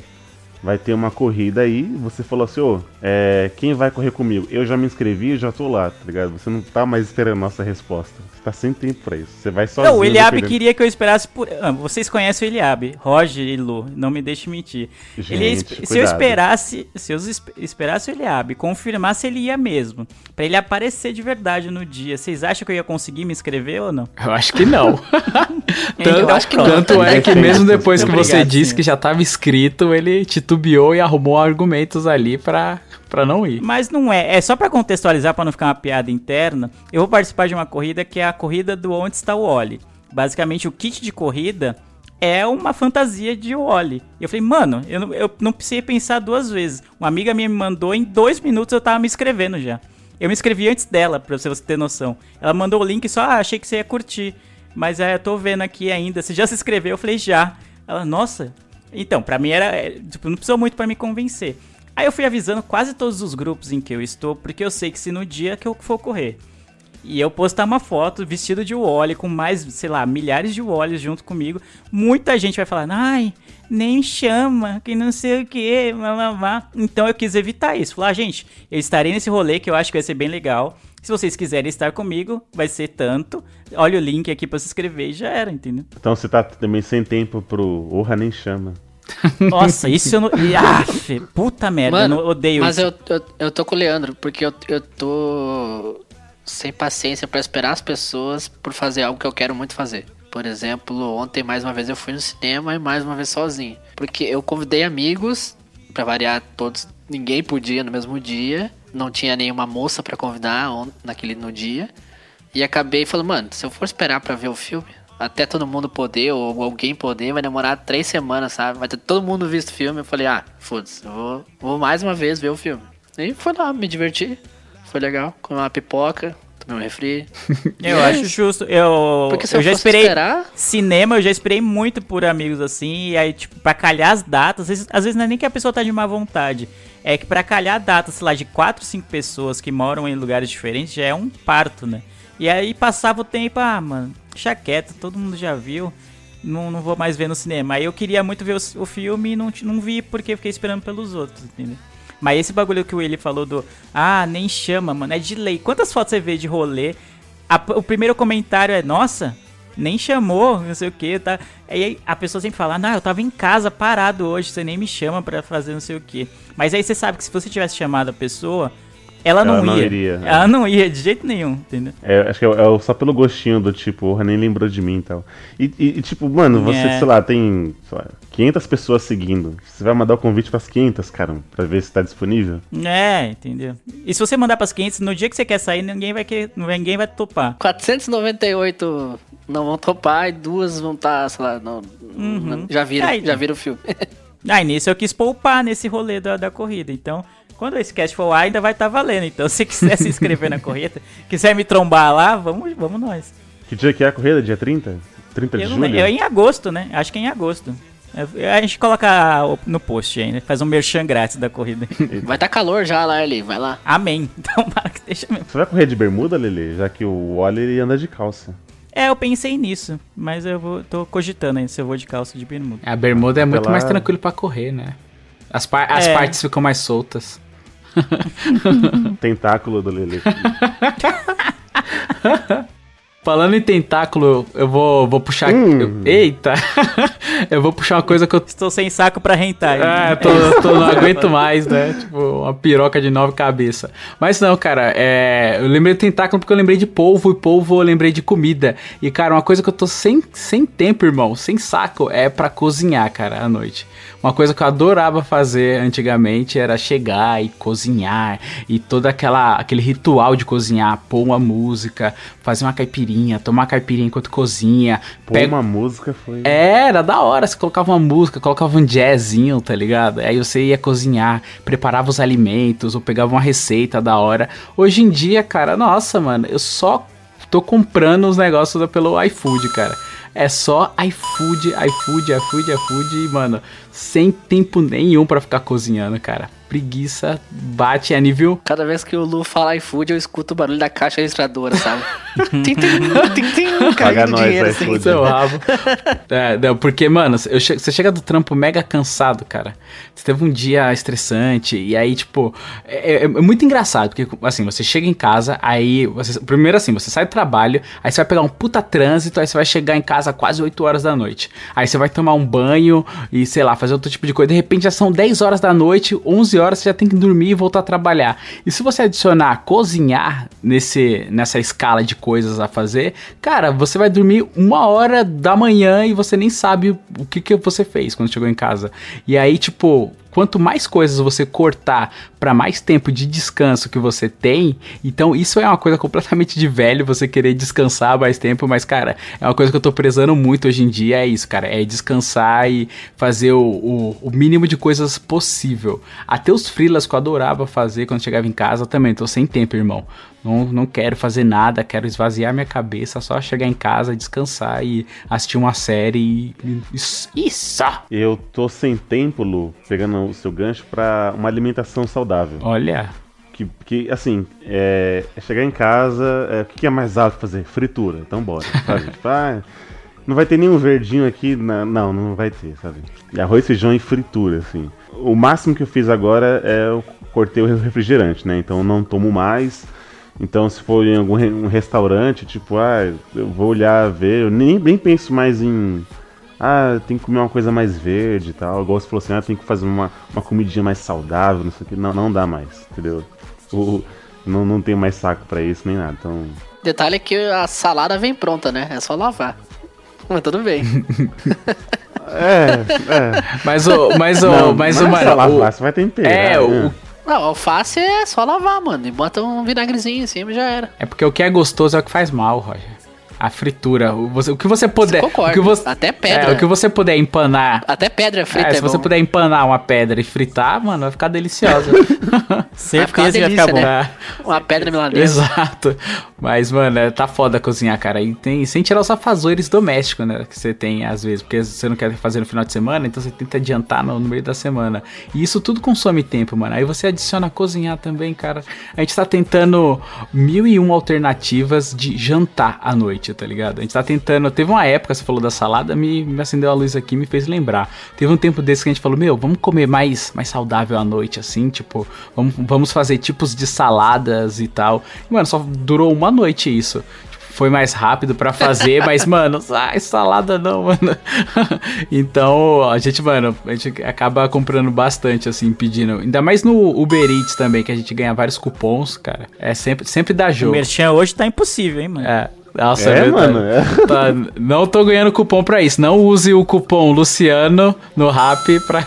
Vai ter uma corrida aí, você falou assim, ô, é, quem vai correr comigo? Eu já me inscrevi, já tô lá, tá ligado? Você não tá mais esperando a nossa resposta. Você tá sem tempo pra isso. Você vai sozinho. Não, o Eliabe queria que eu esperasse por. Ah, vocês conhecem o Eliabe, Roger e Lu, não me deixe mentir. Gente, ele se eu esperasse, se eu esp- esperasse o Eliabe, confirmasse ele ia mesmo, pra ele aparecer de verdade no dia, vocês acham que eu ia conseguir me inscrever ou não? Eu acho que não. Então, tanto pronto. tanto é que mesmo depois que você obrigado, disse senhor. que já tava inscrito, ele titubeou e arrumou argumentos ali pra, pra não ir. Mas não é. É só pra contextualizar, pra não ficar uma piada interna. Eu vou participar de uma corrida que é a corrida do Onde está o Oli. Basicamente, o kit de corrida é uma fantasia de. E eu falei, mano, eu não, eu não precisei pensar duas vezes. Uma amiga minha me mandou, em dois minutos eu tava me inscrevendo já. Eu me inscrevi antes dela, pra você ter noção. Ela mandou o link só, ah, achei que você ia curtir. Mas é, eu tô vendo aqui ainda. Você já se inscreveu? Eu falei, já. Ela, nossa. Então, pra mim era. é, Tipo, não precisou muito pra me convencer. Aí eu fui avisando quase todos os grupos em que eu estou, porque eu sei que se no dia que eu for correr e eu postar uma foto vestido de Wally com mais, sei lá, milhares de Wallys junto comigo, muita gente vai falar, ai, nem chama, que não sei o que, blá." Então eu quis evitar isso. Falar, "Ah, gente, eu estarei nesse rolê que eu acho que vai ser bem legal. Se vocês quiserem estar comigo, vai ser tanto. Olha o link aqui pra se inscrever e já era, entendeu? Então você tá também sem tempo pro Orra Nem Chama. Nossa, isso eu não. Aff, puta merda, eu não odeio mas isso. eu, eu, eu tô com o Leandro, porque eu, eu tô sem paciência pra esperar as pessoas por fazer algo que eu quero muito fazer. Por exemplo, ontem mais uma vez eu fui no cinema e mais uma vez sozinho. Porque eu convidei amigos, pra variar todos, ninguém podia no mesmo dia. Não tinha nenhuma moça pra convidar on- naquele no dia. E acabei falando, mano, se eu for esperar pra ver o filme, até todo mundo poder, ou alguém poder, vai demorar três semanas, sabe? Vai ter todo mundo visto o filme. Eu falei, ah, foda-se, eu vou, vou mais uma vez ver o filme. E fui lá, me diverti. Foi legal. Comi uma pipoca, tomei um refri. Eu acho justo. Eu, Porque se eu eu, já esperei. esperar, Cinema, eu já esperei muito por amigos assim, e aí, tipo, pra calhar as datas, às vezes, às vezes não é nem que a pessoa tá de má vontade. É que pra calhar a data, sei lá, de 4, 5 pessoas que moram em lugares diferentes já é um parto, né? E aí passava o tempo, ah, mano, quieto, todo mundo já viu. Não, não vou mais ver no cinema. Aí eu queria muito ver o, o filme e não, não vi porque fiquei esperando pelos outros, entendeu? Mas esse bagulho que o Willi falou do. Ah, nem chama, mano. É de lei. Quantas fotos você vê de rolê? A- o primeiro comentário é, nossa, nem chamou, não sei o que, tá? Aí a pessoa sempre fala, não, eu tava em casa parado hoje, você nem me chama pra fazer não sei o que. Mas aí você sabe que se você tivesse chamado a pessoa, ela não Ela não ia. iria, é. Ela não ia de jeito nenhum, entendeu? É, acho que é, é só pelo gostinho do tipo, porra, nem lembrou de mim e tal. E, e- e, tipo, mano, você, É. sei lá, tem sei lá, 500 pessoas seguindo. Você vai mandar o convite pras 500, cara, pra ver se tá disponível? É, entendeu? E se você mandar pras 500, no dia que você quer sair, ninguém vai, querer, ninguém vai topar. 498 não vão topar e duas vão estar, sei lá, não, Uhum. já viram, Aí- já viram o filme. Ah, e nisso eu quis poupar nesse rolê da, da corrida. Então, quando esse cast for ar, ainda vai estar valendo. Então, se quiser se inscrever na corrida, quiser me trombar lá, vamos, vamos nós. Que dia que é a corrida? Dia 30? 30 de Eu julho? lembro. É em agosto, né? Acho que é em agosto. É, A gente coloca no post aí, né? Faz um merchan grátis da corrida. Vai estar calor já lá, ali, vai lá. Amém. Então, para que deixa mesmo. Você vai correr de bermuda, Lele? Já que o Wally anda de calça. É, eu pensei nisso, mas eu vou, tô cogitando ainda se eu vou de calça de bermuda. A bermuda é muito Pela- mais tranquilo pra correr, né? As, par- as É. partes ficam mais soltas. Tentáculo do Lele. Falando em tentáculo, eu vou, vou puxar. Hum. eu- eita! eu vou puxar uma coisa que eu. Estou sem saco pra rentar. É, tô, tô- não aguento mais, né? Tipo, uma piroca de nove cabeças. Mas não, cara, é, eu lembrei do tentáculo porque eu lembrei de polvo, e polvo eu lembrei de comida. E, cara, uma coisa que eu tô sem, sem tempo, irmão, sem saco, é pra cozinhar, cara, à noite. Uma coisa que eu adorava fazer antigamente era chegar e cozinhar. E todo aquela, aquele ritual de cozinhar, pôr uma música, fazer uma caipirinha, tomar caipirinha enquanto cozinha. Pô, pega- uma música foi. era da hora. Você colocava uma música, colocava um jazzinho, tá ligado? Aí você ia cozinhar, preparava os alimentos, ou pegava uma receita da hora. Hoje em dia, cara, nossa, mano, eu só tô comprando os negócios pelo iFood, cara. É só iFood, iFood, iFood, iFood, mano, sem tempo nenhum pra ficar cozinhando, cara. Preguiça bate a nível. Cada vez que o Lu fala iFood, eu escuto o barulho da caixa registradora, sabe? tim, tim, tim, caindo nós, dinheiro assim. iFood. Seu rabo. É, não, porque, mano, eu che- você chega do trampo mega cansado, cara. Você teve um dia estressante, e aí, tipo, é, é- é muito engraçado, porque, assim, você chega em casa, aí, você, primeiro assim, você sai do trabalho, aí você vai pegar um puta trânsito, aí você vai chegar em casa quase 8 horas da noite. Aí você vai tomar um banho e, sei lá, fazer outro tipo de coisa. De repente já são 10 horas da noite, 11 horas, você já tem que dormir e voltar a trabalhar. E se você adicionar cozinhar nesse, nessa escala de coisas a fazer, cara, você vai dormir uma hora da manhã e você nem sabe o que, que você fez quando chegou em casa. E aí, tipo, quanto mais coisas você cortar para mais tempo de descanso que você tem, então isso é uma coisa completamente de velho, você querer descansar mais tempo, mas cara, é uma coisa que eu tô prezando muito hoje em dia, é isso, cara, é descansar e fazer o, o, o mínimo de coisas possível. Até os freelas que eu adorava fazer quando chegava em casa também, tô sem tempo, irmão. Não, não quero fazer nada, quero esvaziar minha cabeça, só chegar em casa, descansar e assistir uma série e. Isso! isso. Eu tô sem tempo, Lu, pegando o seu gancho, pra uma alimentação saudável. Olha, Que, que assim, é, é chegar em casa, é, o que que é mais alto fazer? Fritura, então bora, sabe? Tipo, ah, não vai ter nenhum verdinho aqui, na- não, não vai ter, sabe? E arroz, feijão e fritura, assim. O máximo que eu fiz agora é eu cortei o refrigerante, né? Então eu não tomo mais. Então se for em algum re- um restaurante, tipo, ah, eu vou olhar, ver, eu nem, nem penso mais em ah, tem que comer uma coisa mais verde e tal. Igual você falou assim, ah, tem que fazer uma, uma comidinha mais saudável, não sei o que. Não, não dá mais, entendeu? O, não, não tem mais saco pra isso nem nada. Então, Detalhe é que a salada vem pronta, né? É só lavar. Mas tudo bem. é, é. mas o. Mas o. Não, mas não o, é só mano. o- lavar, você vai temperar. é, né? o, Não, alface é só lavar, mano. E bota um vinagrezinho em cima e já era. é porque o que é gostoso é o que faz mal, Roger. A fritura. O, você- o que você puder. Concordo. O que você, Até pedra. É, o que você puder empanar. Até pedra frita É, é, se você puder empanar uma pedra e fritar, mano, vai ficar deliciosa. Certeza que vai delícia, ficar bom. né? Uma pedra milanesa. Exato. Mas, mano, tá foda cozinhar, cara. E tem, sem tirar os afazeres domésticos, né? Que você tem às vezes. Porque você não quer fazer no final de semana, então você tenta adiantar no, no meio da semana. E isso tudo consome tempo, mano. Aí você adiciona cozinhar também, cara. A gente tá tentando mil e um alternativas de jantar à noite, tá ligado? A gente tá tentando. Teve uma época, você falou da salada, me, me acendeu a luz aqui me fez lembrar. Teve um tempo desse que a gente falou, meu, vamos comer mais, mais saudável à noite, assim, tipo, vamos, vamos fazer tipos de saladas e tal. E, mano, só durou uma noite isso. Tipo, Foi mais rápido pra fazer, mas, mano, ai, salada não, mano. então, a gente, mano, a gente acaba comprando bastante, assim, pedindo. Ainda mais no Uber Eats também, que a gente ganha vários cupons, cara. É sempre, sempre dá O jogo. merchan hoje tá impossível, hein, mano? É. Nossa, É, verdade. mano, é. Tá, não tô ganhando cupom pra isso. Não use o cupom Luciano no Rap pra.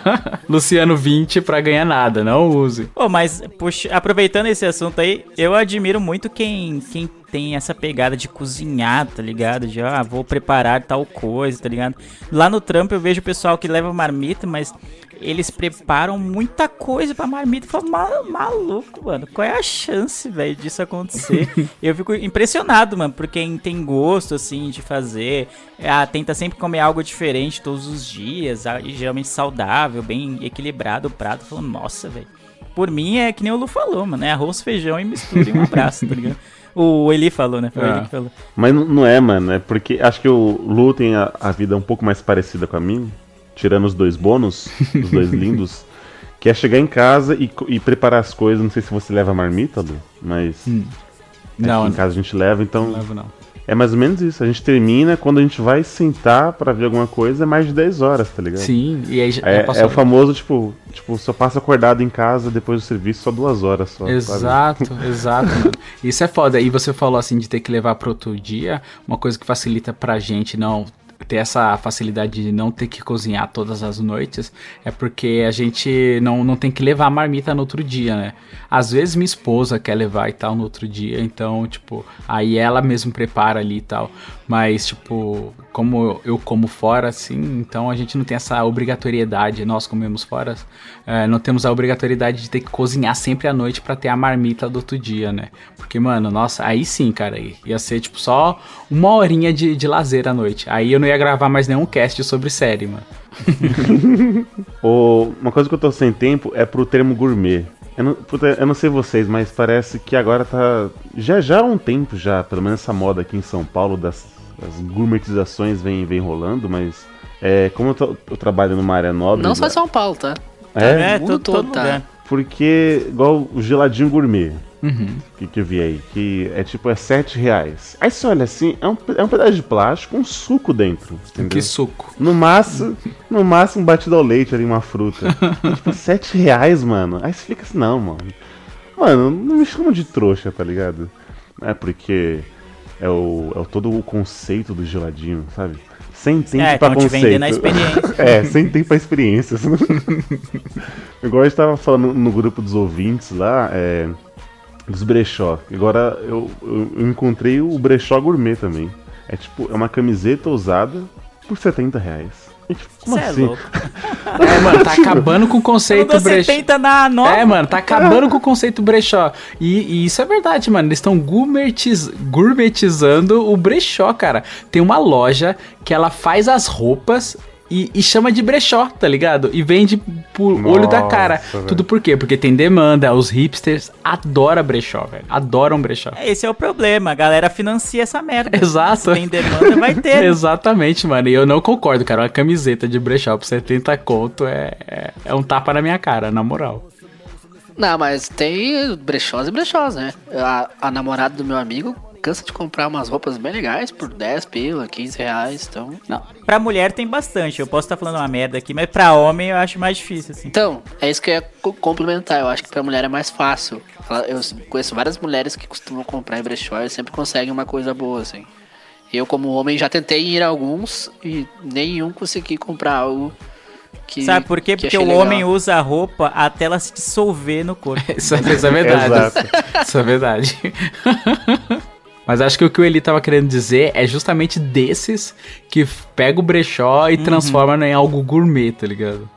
Luciano20 pra ganhar nada. Não use. Pô, mas puxa, aproveitando esse assunto aí, eu admiro muito quem, quem tem essa pegada de cozinhar, tá ligado? De, ah, vou preparar tal coisa, tá ligado? Lá no trampo eu vejo o pessoal que leva marmita, mas eles preparam muita coisa pra marmita. Eu falo, "Ma- maluco, mano, qual é a chance, velho, disso acontecer? eu fico impressionado, mano, por quem tem gosto, assim, de fazer. Ah, tenta sempre comer algo diferente todos os dias, ah, e geralmente saudável, bem equilibrado o prato. Falando, nossa, velho. Por mim é que nem o Lu falou, mano. É arroz, feijão e mistura e um abraço, tá ligado? O Eli falou, né? Foi o É. Eli que falou. Mas não- é, mano. É porque acho que o Lu tem a, a vida um pouco mais parecida com a minha. Tirando os dois bônus, os dois lindos. Que é chegar em casa e, e preparar as coisas. Não sei se você leva marmita, Lu, mas. Hum. aqui Não, em não, casa a gente leva, então. não levo não. É mais ou menos isso. A gente termina, quando a gente vai sentar pra ver alguma coisa, é mais de 10 horas, tá ligado? Sim, e aí já, É, passou. é o famoso, tipo, tipo, só passa acordado em casa depois do serviço só duas horas só. sabe? Exato, exato, mano. Isso é foda. E você falou assim de ter que levar pro outro dia, uma coisa que facilita pra gente não ter essa facilidade de não ter que cozinhar todas as noites é porque a gente não, não tem que levar a marmita no outro dia, né? Às vezes minha esposa quer levar e tal no outro dia, então, tipo, aí ela mesmo prepara ali e tal. Mas, tipo, como eu, como fora, assim, então a gente não tem essa obrigatoriedade, nós comemos fora, é, não temos a obrigatoriedade de ter que cozinhar sempre à noite pra ter a marmita do outro dia, né? Porque, mano, nossa, aí sim, cara, ia ser, tipo, só uma horinha de, de lazer à noite. Aí eu não ia gravar mais nenhum cast sobre série, mano. O- uma coisa que eu tô sem tempo é pro termo gourmet. Eu não, puta, eu não sei vocês, mas parece que agora tá. Já já há um tempo já, pelo menos essa moda aqui em São Paulo das, das gourmetizações vem, vem rolando, mas. É, como eu, tô- eu trabalho numa área nobre. Não só em São Paulo, tá? É, É, mundo todo, todo todo tá. lugar. porque igual o geladinho gourmet. Uhum. que, que eu vi aí, que é tipo, é 7 reais. Aí você olha assim, é um, é um pedaço de plástico com um suco dentro. Entendeu? Que suco. No máximo, no máximo batido ao leite ali, uma fruta. tipo, 7 reais, mano. Aí você fica assim, não, mano. Mano, não me chama de trouxa, tá ligado? É porque é o, é o todo o conceito do geladinho, sabe? Sem tempo É, pra te conceito. vendendo a experiência. é, sem tempo pra experiência. Igual a gente tava falando no grupo dos ouvintes lá, é, dos brechó. Agora eu, eu, eu encontrei o brechó gourmet também. É tipo, é uma camiseta usada por 70 reais. E, tipo, como Você é assim? louco. É, mano, tá acabando com o conceito brechó. 70 na nova. É, mano, tá acabando com o conceito brechó. E, e isso é verdade, mano. Eles estão gourmetiz, gourmetizando o brechó, cara. Tem uma loja que ela faz as roupas e, e chama de brechó, tá ligado? E vende por olho da cara. Nossa, velho. Tudo por quê? Porque tem demanda. Os hipsters adoram brechó, velho. Adoram brechó. Esse é o problema, a galera financia essa merda. Exato. Se tem demanda, vai ter. né? Exatamente, mano. E eu não concordo, cara. Uma camiseta de brechó por 70 conto é, é, é um tapa na minha cara, na moral. Não, mas tem brechós e brechós, né? A, a namorada do meu amigo cansa de comprar umas roupas bem legais por 10 pila, 15 reais, então... Não, pra mulher tem bastante. Eu posso estar falando uma merda aqui, mas pra homem eu acho mais difícil, assim. Então, é isso que eu ia co- complementar. Eu acho que pra mulher é mais fácil. Eu conheço várias mulheres que costumam comprar em brechó e sempre conseguem uma coisa boa, assim. Eu, como homem, já tentei ir a alguns e nenhum consegui comprar algo que. Sabe por quê? que Porque o legal. homem usa a roupa até ela se dissolver no corpo. Isso, isso é verdade. Isso é verdade. Mas acho que o que o Eli tava querendo dizer é justamente desses que pega o brechó e transforma em algo gourmet, tá ligado?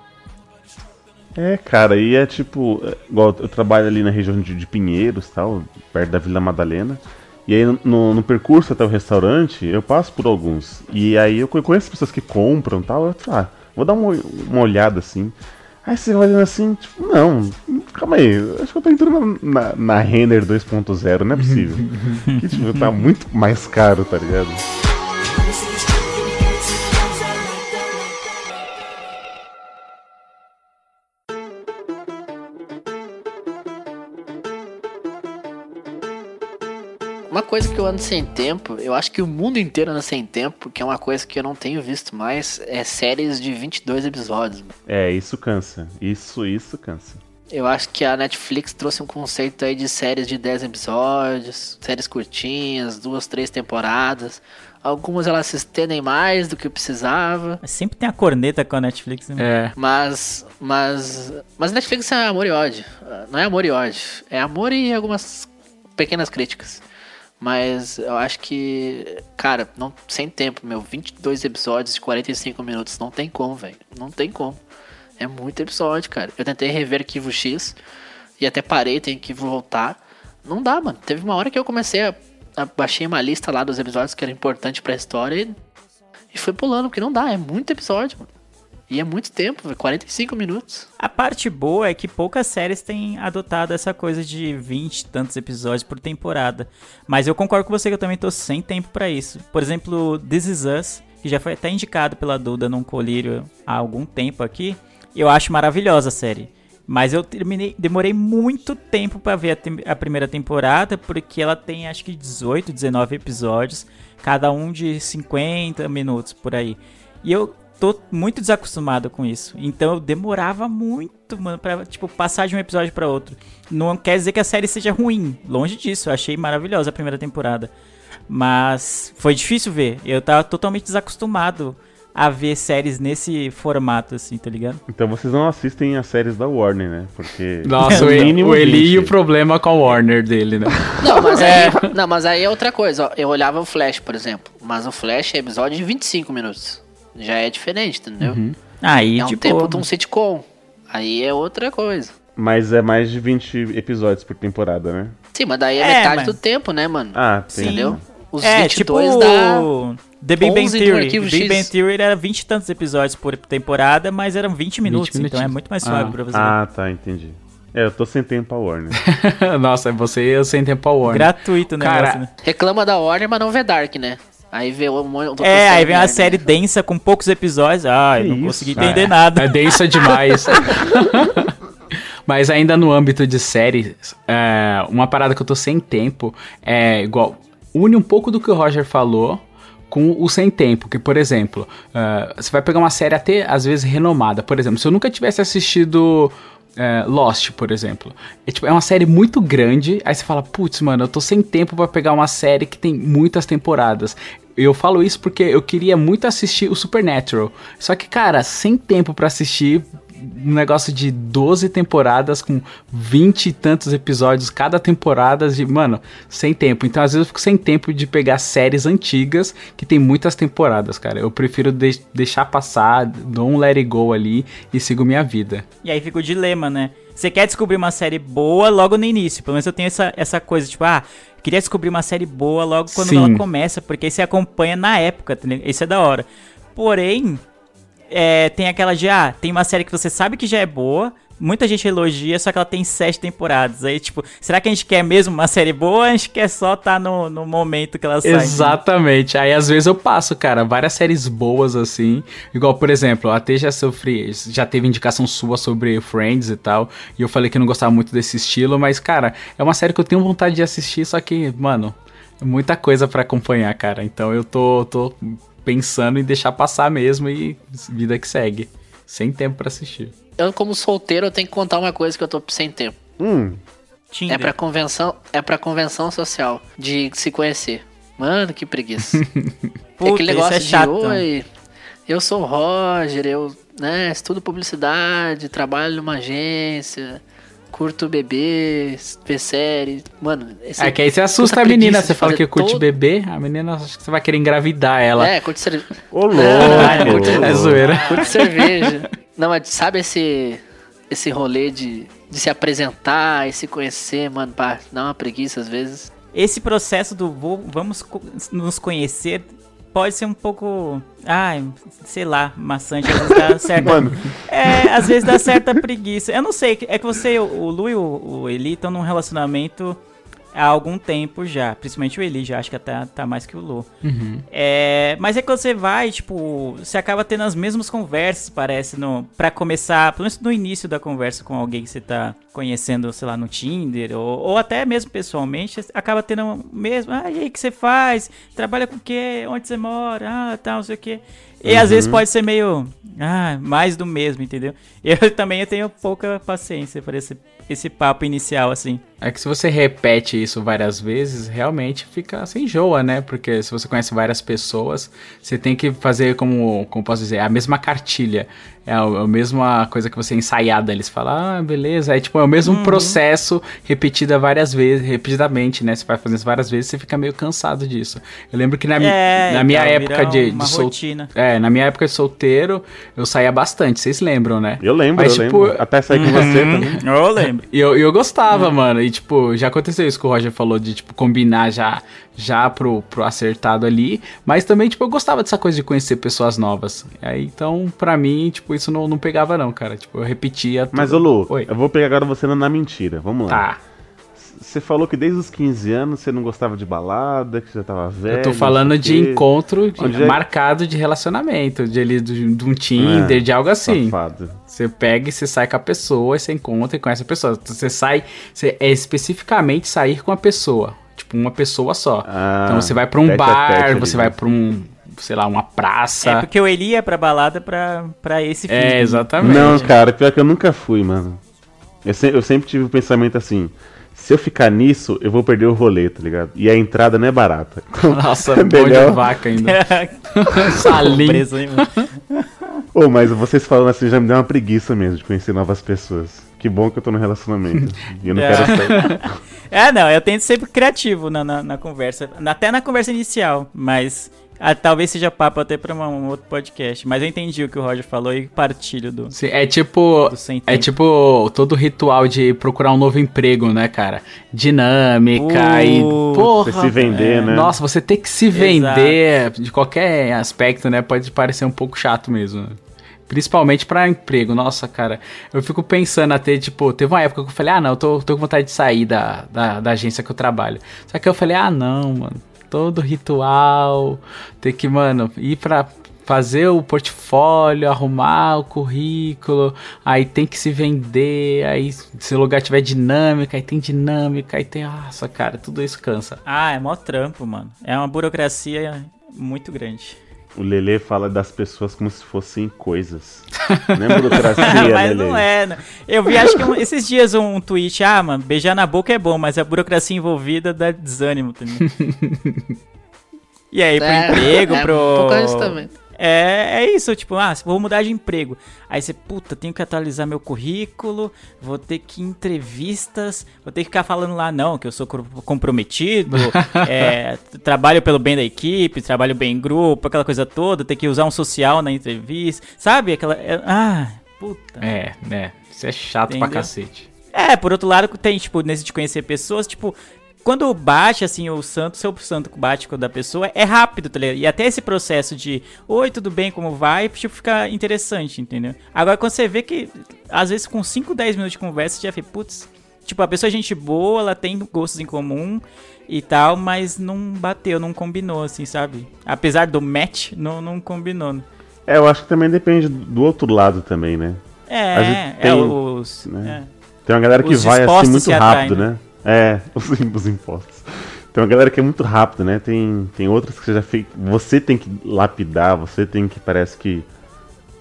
É, cara, e é tipo, é, igual eu trabalho ali na região de, de Pinheiros, tal, perto da Vila Madalena. E aí no, no percurso até o restaurante, eu passo por alguns. E aí eu co- conheço pessoas que compram tal. Eu falo, ah, vou dar uma, uma olhada assim. Aí você vai olhando assim, tipo, não, calma aí, acho que eu tô entrando na, na, na Renner 2.0, não é possível. que tipo, tá muito mais caro, tá ligado? Uma coisa que eu ando sem tempo, eu acho que o mundo inteiro anda sem tempo, porque é uma coisa que eu não tenho visto mais, é séries de 22 episódios. É, isso cansa. Isso, isso cansa. Eu acho que a Netflix trouxe um conceito aí de séries de 10 episódios, séries curtinhas, duas, três temporadas. Algumas elas se estendem mais do que precisava. Mas sempre tem a corneta com a Netflix, né? É. Mas, mas, mas Netflix é amor e ódio. Não é amor e ódio. É amor e algumas pequenas críticas. Mas eu acho que, cara, não, sem tempo, meu. 22 episódios de 45 minutos. Não tem como, velho. Não tem como. É muito episódio, cara. Eu tentei rever Arquivo X e até parei, tenho que voltar. Não dá, mano. Teve uma hora que eu comecei a. a baixei uma lista lá dos episódios que era importante pra história e, e fui pulando, porque não dá. É muito episódio, mano. E é muito tempo, velho. 45 minutos. A parte boa é que poucas séries têm adotado essa coisa de 20 e tantos episódios por temporada. Mas eu concordo com você que eu também tô sem tempo pra isso. Por exemplo, This Is Us, que já foi até indicado pela Duda num colírio há algum tempo aqui. Eu acho maravilhosa a série. Mas eu terminei, demorei muito tempo pra ver a, tem- a primeira temporada, porque ela tem acho que 18, 19 episódios, cada um de 50 minutos por aí. E eu tô muito desacostumado com isso. Então eu demorava muito, mano, pra, tipo, passar de um episódio pra outro. Não quer dizer que a série seja ruim. Longe disso. Eu achei maravilhosa a primeira temporada. Mas foi difícil ver. Eu tava totalmente desacostumado a ver séries nesse formato, assim, tá ligado? Então vocês não assistem as séries da Warner, né? Porque. Nossa, no o, Eli, mínimo o Eli e 20. o problema com a Warner dele, né? Não, mas aí, não, mas aí é outra coisa. Ó. Eu olhava o Flash, por exemplo. Mas o Flash é episódio de 25 minutos. Já é diferente, entendeu? Aí, É um tipo, tempo de um sitcom. Aí é outra coisa. Mas é mais de 20 episódios por temporada, né? Sim, mas daí é, É, metade mas- do tempo, né, mano? Ah. Sim. Entendeu? Os é, tipo 22 dá... The Big Bang 11 do Theory. Arquivo Big. Bang Theory era 20 e tantos episódios por temporada, mas eram 20 minutos, então é muito mais suave Ah. pra você. Ah, tá, entendi. É, eu tô sem tempo pra Warner. Nossa, é você e eu sem tempo a Warner. Gratuito o negócio, Cara, né? Reclama da Warner, mas não vê Dark, né? Aí vê um monte É, aí vem uma série né? densa com poucos episódios. Ah, eu não isso? consegui Ah, entender é. nada. É densa demais. Mas ainda no âmbito de séries, é, uma parada que eu tô sem tempo é igual. Une um pouco do que o Roger falou com o sem tempo. Que, por exemplo, é, você vai pegar uma série até às vezes renomada. Por exemplo, se eu nunca tivesse assistido. é, Lost, por exemplo. É, tipo, é uma série muito grande. Aí você fala, putz, mano, eu tô sem tempo pra pegar uma série que tem muitas temporadas. Eu falo isso porque eu queria muito assistir o Supernatural. Só que, cara, sem tempo pra assistir um negócio de 12 temporadas com 20 e tantos episódios cada temporada, de, mano, sem tempo. Então, às vezes eu fico sem tempo de pegar séries antigas que tem muitas temporadas, cara. Eu prefiro de- deixar passar, dou um let it go ali e sigo minha vida. E aí fica o dilema, né? Você quer descobrir uma série boa logo no início. Pelo menos eu tenho essa, essa coisa, tipo, ah, queria descobrir uma série boa logo quando Sim. ela começa, porque aí você acompanha na época, tá? Isso é da hora. Porém, é, tem aquela de, ah, tem uma série que você sabe que já é boa, muita gente elogia, só que ela tem sete temporadas. Aí, tipo, será que a gente quer mesmo uma série boa ou a gente quer só estar no, no momento que ela sai? Exatamente. Aí às vezes eu passo, cara, várias séries boas assim. Igual, por exemplo, até já sofri, já teve indicação sua sobre Friends e tal. E eu falei que não gostava muito desse estilo, mas, cara, é uma série que eu tenho vontade de assistir, só que, mano, muita coisa pra acompanhar, cara. Então eu tô, tô pensando em deixar passar mesmo e vida que segue. Sem tempo pra assistir. Eu, como solteiro, eu tenho que contar uma coisa que eu tô sem tempo. Hum, Tinder. É pra convenção, é pra convenção social de se conhecer. Mano, que preguiça. Puta, é aquele isso negócio é de chato. oi, eu sou o Roger, eu né, estudo publicidade, trabalho numa agência, curto beber, ver série. Mano, esse É que aí você assusta a menina, você fala que curte todo- beber, a menina acha que você vai querer engravidar ela. É, curte série. Ô, louco! É zoeira. Curte cerveja. Não, mas sabe esse, esse rolê de, de se apresentar e se conhecer, mano, pá, dá uma preguiça às vezes. Esse processo do vamos nos conhecer pode ser um pouco, ai, sei lá, maçante, às vezes dá certa, Mano. é, às vezes dá certa preguiça. Eu não sei, é que você, o, Lu e o, o Eli estão num relacionamento há algum tempo já, principalmente o Eli, já acho que até tá mais que o Lu. É, mas é que você vai, tipo, você acaba tendo as mesmas conversas, parece, no, pra começar, pelo menos no início da conversa com alguém que você tá conhecendo, sei lá, no Tinder, ou, ou até mesmo pessoalmente, acaba tendo o mesmo, ah, e aí, o que você faz? Trabalha com o quê? Onde você mora? Ah, tal, não sei o quê. E às vezes pode ser meio, ah, mais do mesmo, entendeu? Eu também tenho pouca paciência para esse, esse papo inicial, assim. É que se você repete isso várias vezes, realmente fica sem enjoa, né? Porque se você conhece várias pessoas, você tem que fazer como, como posso dizer, a mesma cartilha. É a, a mesma coisa que você ensaiada. Eles falam, ah, beleza. É tipo, é o mesmo processo repetida várias vezes, repetidamente, né? Você vai fazendo isso várias vezes, você fica meio cansado disso. Eu lembro que na, É, na minha então, época de, de sol- rotina. É, na minha época de solteiro, eu saía bastante, vocês lembram, né? Eu lembro, Mas, eu tipo, lembro. Até sair com você também. Eu lembro. E eu, e eu gostava, mano. E, tipo, já aconteceu isso que o Roger falou de, tipo, combinar já, já pro, pro acertado ali. Mas também, tipo, eu gostava dessa coisa de conhecer pessoas novas. Aí, então, pra mim, tipo, isso não, não pegava, não, cara. Tipo, eu repetia. tudo. Mas, ô Lu, Oi. eu vou pegar agora você na- na mentira. Vamos lá. Tá. Você falou que desde os 15 anos você não gostava de balada, que já tava velho. Eu tô falando de encontro de- é- marcado de relacionamento, de, ali, de, de um Tinder, É, de algo assim. Safado. Você pega e você sai com a pessoa, e você encontra e conhece a pessoa. Você sai, você é especificamente sair com a pessoa. Tipo, uma pessoa só. Ah, então você vai pra um bar, tete você né? vai pra um, sei lá, uma praça. É porque o Eli ia pra balada pra, pra esse fim. É, exatamente. Não, cara, pior que eu nunca fui, mano. Eu, se- eu sempre tive o pensamento assim: se eu ficar nisso, eu vou perder o rolê, tá ligado? E a entrada não é barata. Então, Nossa, é bom de melhor. vaca ainda. Salim. Preso, hein, mano? Ô, mas vocês falando assim já me deu uma preguiça mesmo de conhecer novas pessoas. Que bom que eu tô no relacionamento. e eu não É. quero sair. É, não, eu tento ser sempre criativo na, na, na conversa. Até na conversa inicial, mas ah, talvez seja papo até pra uma- um outro podcast. Mas eu entendi o que o Roger falou e partilho do. Sim, É tipo. Do sem É tipo todo ritual de procurar um novo emprego, né, cara? Dinâmica e. Uh, Porra, Você se vender, né? Nossa, você ter que se vender de qualquer aspecto, né? Pode parecer um pouco chato mesmo. né? Principalmente pra emprego. Nossa, cara, eu fico pensando até, tipo, teve uma época que eu falei, ah, não, eu tô, tô com vontade de sair da, da, da agência que eu trabalho. Só que eu falei, ah, não, mano, todo ritual, ter que, mano, ir pra fazer o portfólio, arrumar o currículo, aí tem que se vender, aí se o lugar tiver dinâmica, aí tem dinâmica, aí tem, nossa, cara, tudo isso cansa. Ah, é mó trampo, mano. É uma burocracia muito grande. O Lelê fala das pessoas como se fossem coisas. Não é burocracia, mas Lelê. não é, né? Eu vi, acho que um- esses dias um tweet, ah, mano, beijar na boca é bom, mas a burocracia envolvida dá desânimo também. e aí, pro É, emprego, é pro. um pouco isso também. É, é isso, tipo, ah, vou mudar de emprego. Aí você, puta, tenho que atualizar meu currículo, vou ter que ir em entrevistas, vou ter que ficar falando lá, não, que eu sou comprometido, é, trabalho pelo bem da equipe, trabalho bem em grupo, aquela coisa toda, ter que usar um social na entrevista, sabe? Aquela. é- ah, puta. É, né, isso é chato pra Entendeu? cacete. É, por outro lado, tem, tipo, nesse de conhecer pessoas, tipo, quando bate, assim, o santo, seu santo bate com o da pessoa, é rápido, tá ligado? E até esse processo de, oi, tudo bem, como vai, tipo, fica interessante, entendeu? Agora, quando você vê que, às vezes, com 5, 10 minutos de conversa, você já fica, putz, tipo, a pessoa é gente boa, ela tem gostos em comum e tal, mas não bateu, não combinou, assim, sabe? Apesar do match, não, não combinou. É, eu acho que também depende do outro lado também, né? É, é, tem, os... né? é. Tem uma galera que vai assim muito se atraem, rápido, né? É, os, os impostos. Tem uma galera que é muito rápido, né? Tem, tem outras que você já fez. Você tem que lapidar, você tem que, parece que.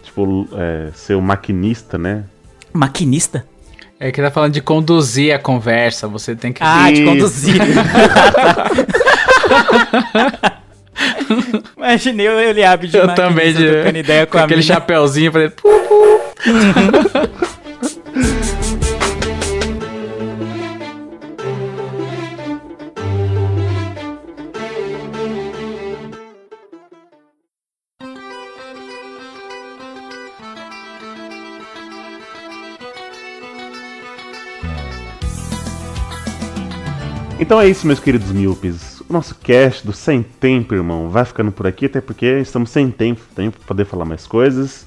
Tipo, é, ser o maquinista, né? Maquinista? É que tá falando de conduzir a conversa, você tem que... Ah, de conduzir. Imaginei o Eliabe de Eu também, de, ideia com, com aquele mina. chapeuzinho Então é isso, meus queridos míopes. O nosso cast do Sem Tempo, irmão, vai ficando por aqui, até porque estamos sem tempo, tempo para poder falar mais coisas.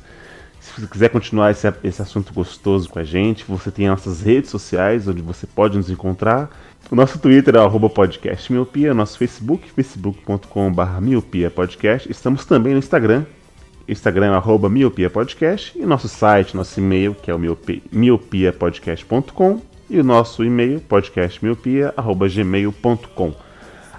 Se você quiser continuar esse, esse assunto gostoso com a gente, você tem nossas redes sociais, onde você pode nos encontrar. O nosso Twitter é o podcast miopia, nosso Facebook, facebook.com.br miopia podcast. Estamos também no Instagram, Instagram é arroba miopia podcast, e nosso site, nosso e-mail, que é o miopiapodcast.com, e o nosso e-mail, podcastmiopia.gmail.com.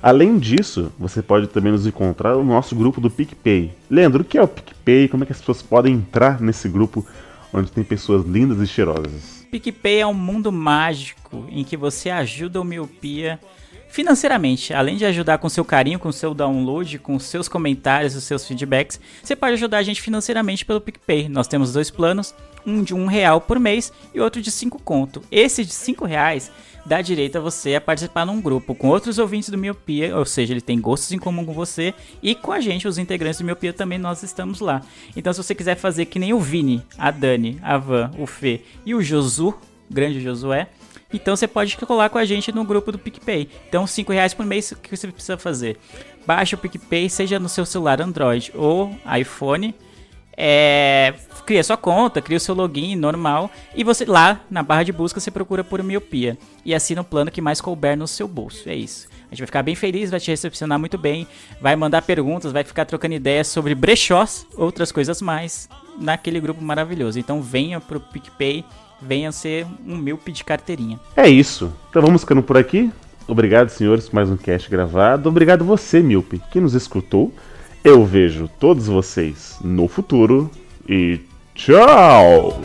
Além disso, você pode também nos encontrar no nosso grupo do PicPay. Leandro, o que é o PicPay? Como é que as pessoas podem entrar nesse grupo onde tem pessoas lindas e cheirosas? PicPay é um mundo mágico em que você ajuda o Miopia financeiramente. Além de ajudar com seu carinho, com seu download, com seus comentários, os seus feedbacks, você pode ajudar a gente financeiramente pelo PicPay. Nós temos dois planos, um de um real por mês e outro de cinco conto. Esse de cinco reais dá direito a você a participar num grupo com outros ouvintes do Miopia, ou seja, ele tem gostos em comum com você e com a gente, os integrantes do Miopia também nós estamos lá. Então se você quiser fazer que nem o Vini, a Dani, a Van, o Fê e o Josu, grande Josué, então você pode colar com a gente no grupo do PicPay. Então, 5 reais por mês, o que você precisa fazer? Baixa o PicPay, seja no seu celular Android ou iPhone. É, cria sua conta, cria o seu login normal e você lá na barra de busca você procura por miopia e assina o plano que mais couber no seu bolso. É isso. A gente vai ficar bem feliz, vai te recepcionar muito bem, vai mandar perguntas, vai ficar trocando ideias sobre brechós, outras coisas mais naquele grupo maravilhoso. Então venha pro PicPay venha ser um míope de carteirinha. É isso. Então vamos ficando por aqui. Obrigado, senhores, por mais um cast gravado. Obrigado você, míope, que nos escutou. Eu vejo todos vocês no futuro e tchau!